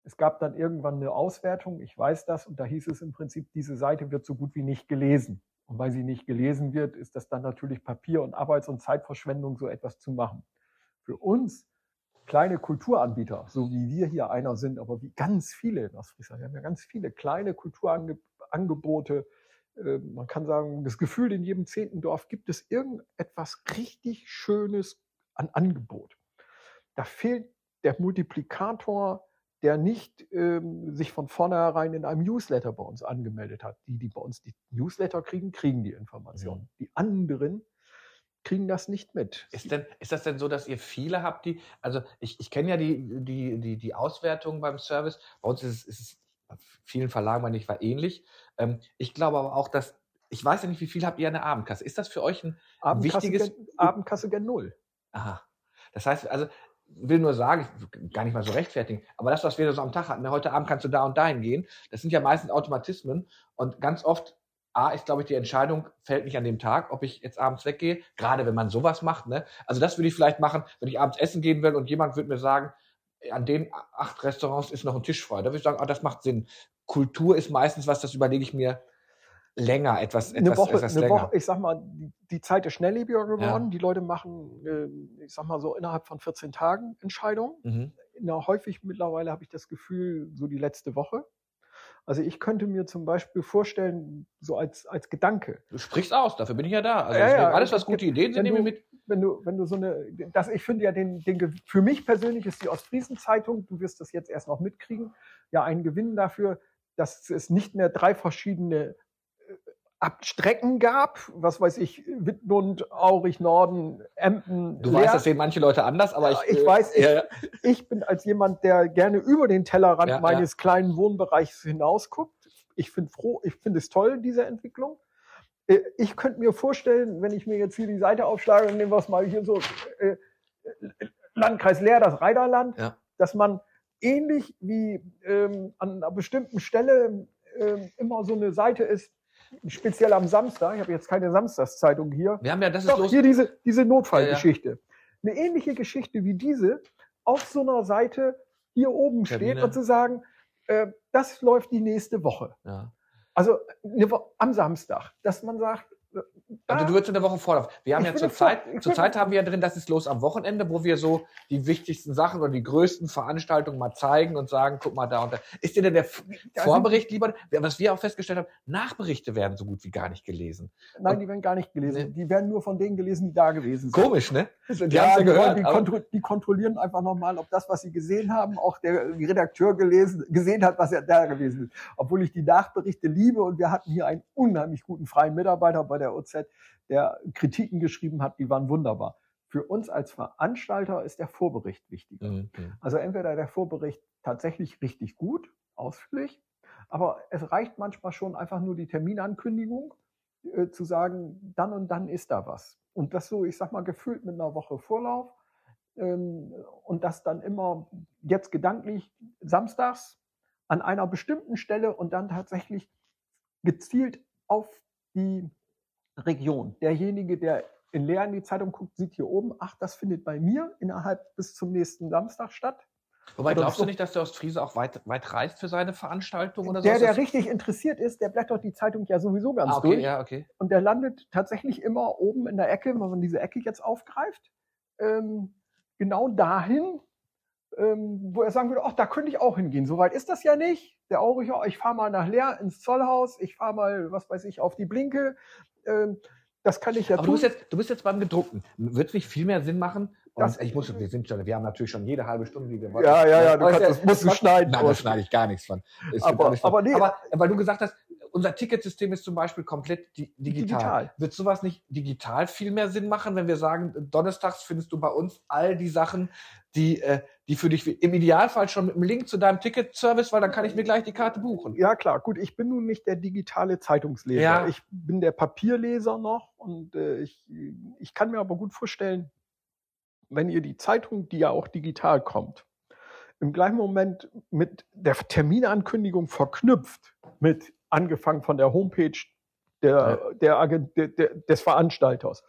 Es gab dann irgendwann eine Auswertung, ich weiß das, und da hieß es im Prinzip, diese Seite wird so gut wie nicht gelesen. Und weil sie nicht gelesen wird, ist das dann natürlich Papier- und Arbeits- und Zeitverschwendung, so etwas zu machen. Für uns kleine Kulturanbieter, so wie wir hier einer sind, aber wie ganz viele Ostfriesland, wir haben ja ganz viele kleine Kulturangebote. Ähm, man kann sagen, das Gefühl, in jedem zehnten Dorf gibt es irgendetwas richtig Schönes an Angebot. Da fehlt der Multiplikator der nicht ähm, sich von vornherein in einem Newsletter bei uns angemeldet hat. Die, die bei uns die Newsletter kriegen, kriegen die Informationen. Mhm. Die anderen kriegen das nicht mit. Ist, denn, ist das denn so, dass ihr viele habt, die, also ich, ich kenne ja die, die, die, die Auswertung beim Service, bei uns ist es, ist es bei vielen Verlagen mal nicht war ähnlich. Ähm, ich glaube aber auch, dass, ich weiß ja nicht, wie viel habt ihr an der Abendkasse? Ist das für euch ein Abendkasse wichtiges... Gen, Abendkasse gen Null. Aha. Das heißt, also will nur sagen, gar nicht mal so rechtfertigen, aber das, was wir so am Tag hatten, ne, heute Abend kannst du da und dahin gehen, das sind ja meistens Automatismen und ganz oft A ist, glaube ich, die Entscheidung fällt nicht an dem Tag, ob ich jetzt abends weggehe, gerade wenn man sowas macht. Ne? Also das würde ich vielleicht machen, wenn ich abends essen gehen will und jemand würde mir sagen, an den acht Restaurants ist noch ein Tisch frei. Da würde ich sagen, ah, das macht Sinn. Kultur ist meistens was, das überlege ich mir länger, etwas, etwas, eine Woche, etwas eine länger. Woche, ich sag mal, die, die Zeit ist schnelllebiger geworden. Ja. Die Leute machen, äh, ich sag mal so, innerhalb von 14 Tagen Entscheidungen. Mhm. Na, häufig mittlerweile habe ich das Gefühl, so die letzte Woche. Also ich könnte mir zum Beispiel vorstellen, so als, als Gedanke. Du sprichst aus, dafür bin ich ja da. Also ja, ja, alles, was gute Ideen sind, nehme ich mit. Wenn du, wenn du so eine, das, ich finde ja den, den, für mich persönlich ist die Ostfriesen-Zeitung, du wirst das jetzt erst noch mitkriegen, ja einen Gewinn dafür, dass es nicht mehr drei verschiedene Abstrecken gab, was weiß ich, Wittmund, Aurich, Norden, Emden. Du Leer. weißt, das sehen manche Leute anders, aber ich. Ich weiß, ich, ja, ich bin als jemand, der gerne über den Tellerrand ja, meines ja. kleinen Wohnbereichs hinausguckt. Ich finde froh, ich finde es toll, diese Entwicklung. Äh, ich könnte mir vorstellen, wenn ich mir jetzt hier die Seite aufschlage und nehmen wir es mal hier so, äh, Landkreis Leer, das Reiderland, dass man ähnlich wie ähm, an einer bestimmten Stelle ähm, immer so eine Seite ist, speziell am Samstag, ich habe jetzt keine Samstagszeitung hier. Wir haben ja, das ist Doch, los. hier diese, diese Notfallgeschichte. Ja, ja. Eine ähnliche Geschichte wie diese auf so einer Seite hier oben Termine. steht und zu sagen, äh, das läuft die nächste Woche. Ja. Also eine, am Samstag, dass man sagt, also du würdest in der Woche vorlaufen. Wir haben ja zur Zeit, zur Zeit haben wir ja drin, das ist los am Wochenende, wo wir so die wichtigsten Sachen oder die größten Veranstaltungen mal zeigen und sagen, guck mal da und da. Ist dir denn der Vorbericht lieber, was wir auch festgestellt haben, Nachberichte werden so gut wie gar nicht gelesen. Nein, und, die werden gar nicht gelesen. Die werden nur von denen gelesen, die da gewesen sind. Komisch, ne? Die, ja, ja gehört, die, kontro die, kontrollieren einfach nochmal, ob das, was sie gesehen haben, auch der Redakteur gelesen, gesehen hat, was er da gewesen ist. Obwohl ich die Nachberichte liebe und wir hatten hier einen unheimlich guten freien Mitarbeiter bei der OZ, der Kritiken geschrieben hat, die waren wunderbar. Für uns als Veranstalter ist der Vorbericht wichtiger. Mhm. Also entweder der Vorbericht tatsächlich richtig gut, ausführlich, aber es reicht manchmal schon einfach nur die Terminankündigung, äh, zu sagen, dann und dann ist da was. Und das so, ich sag mal, gefüllt mit einer Woche Vorlauf ähm, und das dann immer jetzt gedanklich samstags an einer bestimmten Stelle und dann tatsächlich gezielt auf die Region. Derjenige, der in Leer in die Zeitung guckt, sieht hier oben, ach, das findet bei mir innerhalb bis zum nächsten Samstag statt. Wobei oder glaubst so. du nicht, dass der Ostfriese auch weit, weit reist für seine Veranstaltung oder so? Der, der richtig interessiert ist, der blättert die Zeitung ja sowieso ganz ah, okay, durch. Ja, okay. Und der landet tatsächlich immer oben in der Ecke, wenn man diese Ecke jetzt aufgreift, ähm, genau dahin, ähm, wo er sagen würde, ach, da könnte ich auch hingehen. Soweit ist das ja nicht. Der Auricher, ich fahre mal nach Leer ins Zollhaus, ich fahre mal, was weiß ich, auf die Blinke, ähm, das kann ich ja Aber tun. Du bist, jetzt, du bist jetzt beim Gedruckten. Wird es nicht viel mehr Sinn machen? Das, ich muss, wir sind schon, wir haben natürlich schon jede halbe Stunde, die wir wollen. Ja, ja, ja, du kannst, das musst du schneiden. Nein, da schneide ich gar nichts von. Aber, aber, nee. aber, weil du gesagt hast, unser Ticketsystem ist zum Beispiel komplett di digital. digital. Wird sowas nicht digital viel mehr Sinn machen, wenn wir sagen, donnerstags findest du bei uns all die Sachen, die, äh, die für dich im Idealfall schon mit dem Link zu deinem Ticketservice, weil dann kann ich mir gleich die Karte buchen. Ja, klar. Gut, ich bin nun nicht der digitale Zeitungsleser. Ja. Ich bin der Papierleser noch und äh, ich, ich kann mir aber gut vorstellen, wenn ihr die Zeitung, die ja auch digital kommt, im gleichen Moment mit der Terminankündigung verknüpft, mit angefangen von der Homepage der, der, der, des Veranstalters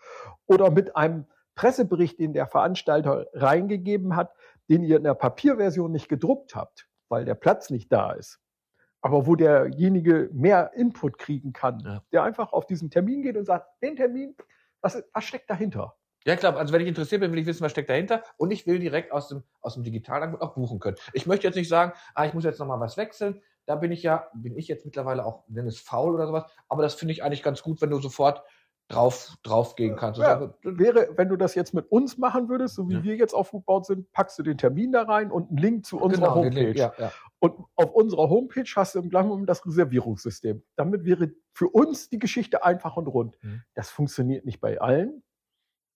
oder mit einem Pressebericht, den der Veranstalter reingegeben hat, den ihr in der Papierversion nicht gedruckt habt, weil der Platz nicht da ist. Aber wo derjenige mehr Input kriegen kann, ja. der einfach auf diesen Termin geht und sagt, den Termin, was, was steckt dahinter? Ja, klar. Also wenn ich interessiert bin, will ich wissen, was steckt dahinter. Und ich will direkt aus dem, aus dem Digitalangebot auch buchen können. Ich möchte jetzt nicht sagen, ah, ich muss jetzt nochmal was wechseln. Da bin ich ja, bin ich jetzt mittlerweile auch, nenne es faul oder sowas. Aber das finde ich eigentlich ganz gut, wenn du sofort drauf, drauf gehen kannst. Ja, sagen, wäre, wenn du das jetzt mit uns machen würdest, so wie ja. wir jetzt aufgebaut sind, packst du den Termin da rein und einen Link zu unserer genau, Homepage. Link, ja, ja. Und auf unserer Homepage hast du im gleichen Moment das Reservierungssystem. Damit wäre für uns die Geschichte einfach und rund. Mhm. Das funktioniert nicht bei allen.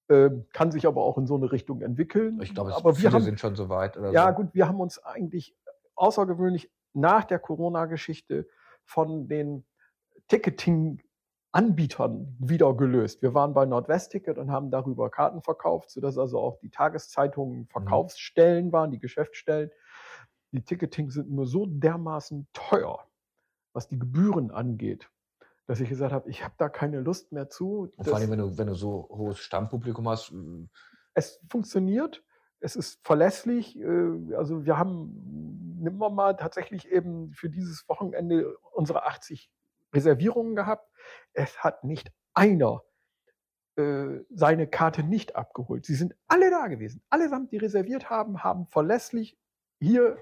Ähm, kann sich aber auch in so eine Richtung entwickeln. Ich glaube, aber wir haben, sind schon so weit. ja, so. gut, wir haben uns eigentlich außergewöhnlich nach der Corona-Geschichte von den Ticketing-Anbietern wieder gelöst. Wir waren bei Nordwest-Ticket und haben darüber Karten verkauft, sodass also auch die Tageszeitungen mhm. Verkaufsstellen waren, die Geschäftsstellen. Die Ticketing sind nur so dermaßen teuer, was die Gebühren angeht, dass ich gesagt habe, ich habe da keine Lust mehr zu. Und vor allem, wenn du, wenn du so hohes Stammpublikum hast. Es funktioniert, es ist verlässlich. Äh, also wir haben, nimm wir mal tatsächlich eben für dieses Wochenende unsere 80 Reservierungen gehabt. Es hat nicht einer äh, seine Karte nicht abgeholt. Sie sind alle da gewesen. Allesamt, die reserviert haben, haben verlässlich hier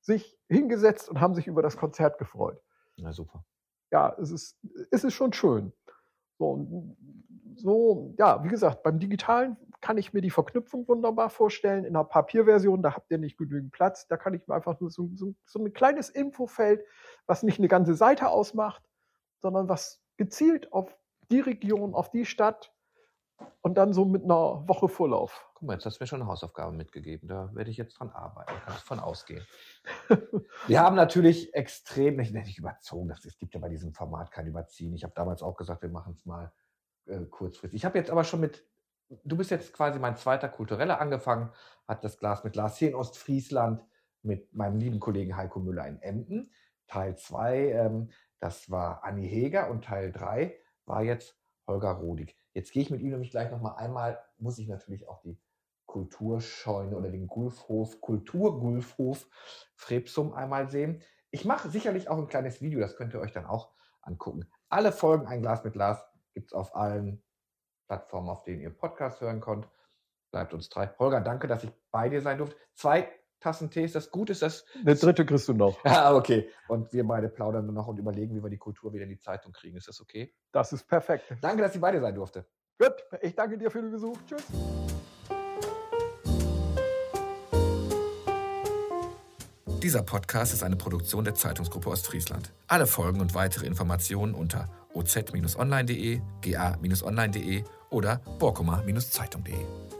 sich hingesetzt und haben sich über das Konzert gefreut. Na super ja, es ist, es ist schon schön. So, so, ja, wie gesagt, beim Digitalen kann ich mir die Verknüpfung wunderbar vorstellen. In einer Papierversion, da habt ihr nicht genügend Platz. Da kann ich mir einfach nur so, so, so ein kleines Infofeld, was nicht eine ganze Seite ausmacht, sondern was gezielt auf die Region, auf die Stadt und dann so mit einer Woche Vorlauf. Guck mal, jetzt hast du mir schon eine Hausaufgabe mitgegeben. Da werde ich jetzt dran arbeiten. Kann ich von ausgehen. Wir haben natürlich extrem, nicht, nicht überzogen. Es gibt ja bei diesem Format kein Überziehen. Ich habe damals auch gesagt, wir machen es mal äh, kurzfristig. Ich habe jetzt aber schon mit, du bist jetzt quasi mein zweiter Kultureller angefangen, hat das Glas mit Lars hier in Ostfriesland, mit meinem lieben Kollegen Heiko Müller in Emden. Teil 2, ähm, das war Anni Heger und Teil 3 war jetzt Holger Rodig. Jetzt gehe ich mit ihm nämlich gleich nochmal einmal, muss ich natürlich auch die Kulturscheune oder den Gulfhof, Kulturgulfhof Frebsum einmal sehen. Ich mache sicherlich auch ein kleines Video, das könnt ihr euch dann auch angucken. Alle Folgen Ein Glas mit Glas gibt es auf allen Plattformen, auf denen ihr Podcast hören könnt. Bleibt uns drei. Holger, danke, dass ich bei dir sein durfte. Zwei Tassen Tee, ist das gut? Ist das? Eine dritte kriegst du noch. Ja, okay. Und wir beide plaudern nur noch und überlegen, wie wir die Kultur wieder in die Zeitung kriegen. Ist das okay? Das ist perfekt. Danke, dass ich bei dir sein durfte. Gut, ich danke dir für den Besuch. Tschüss. Dieser Podcast ist eine Produktion der Zeitungsgruppe Ostfriesland. Alle Folgen und weitere Informationen unter oz-online.de, ga-online.de oder borkoma-zeitung.de.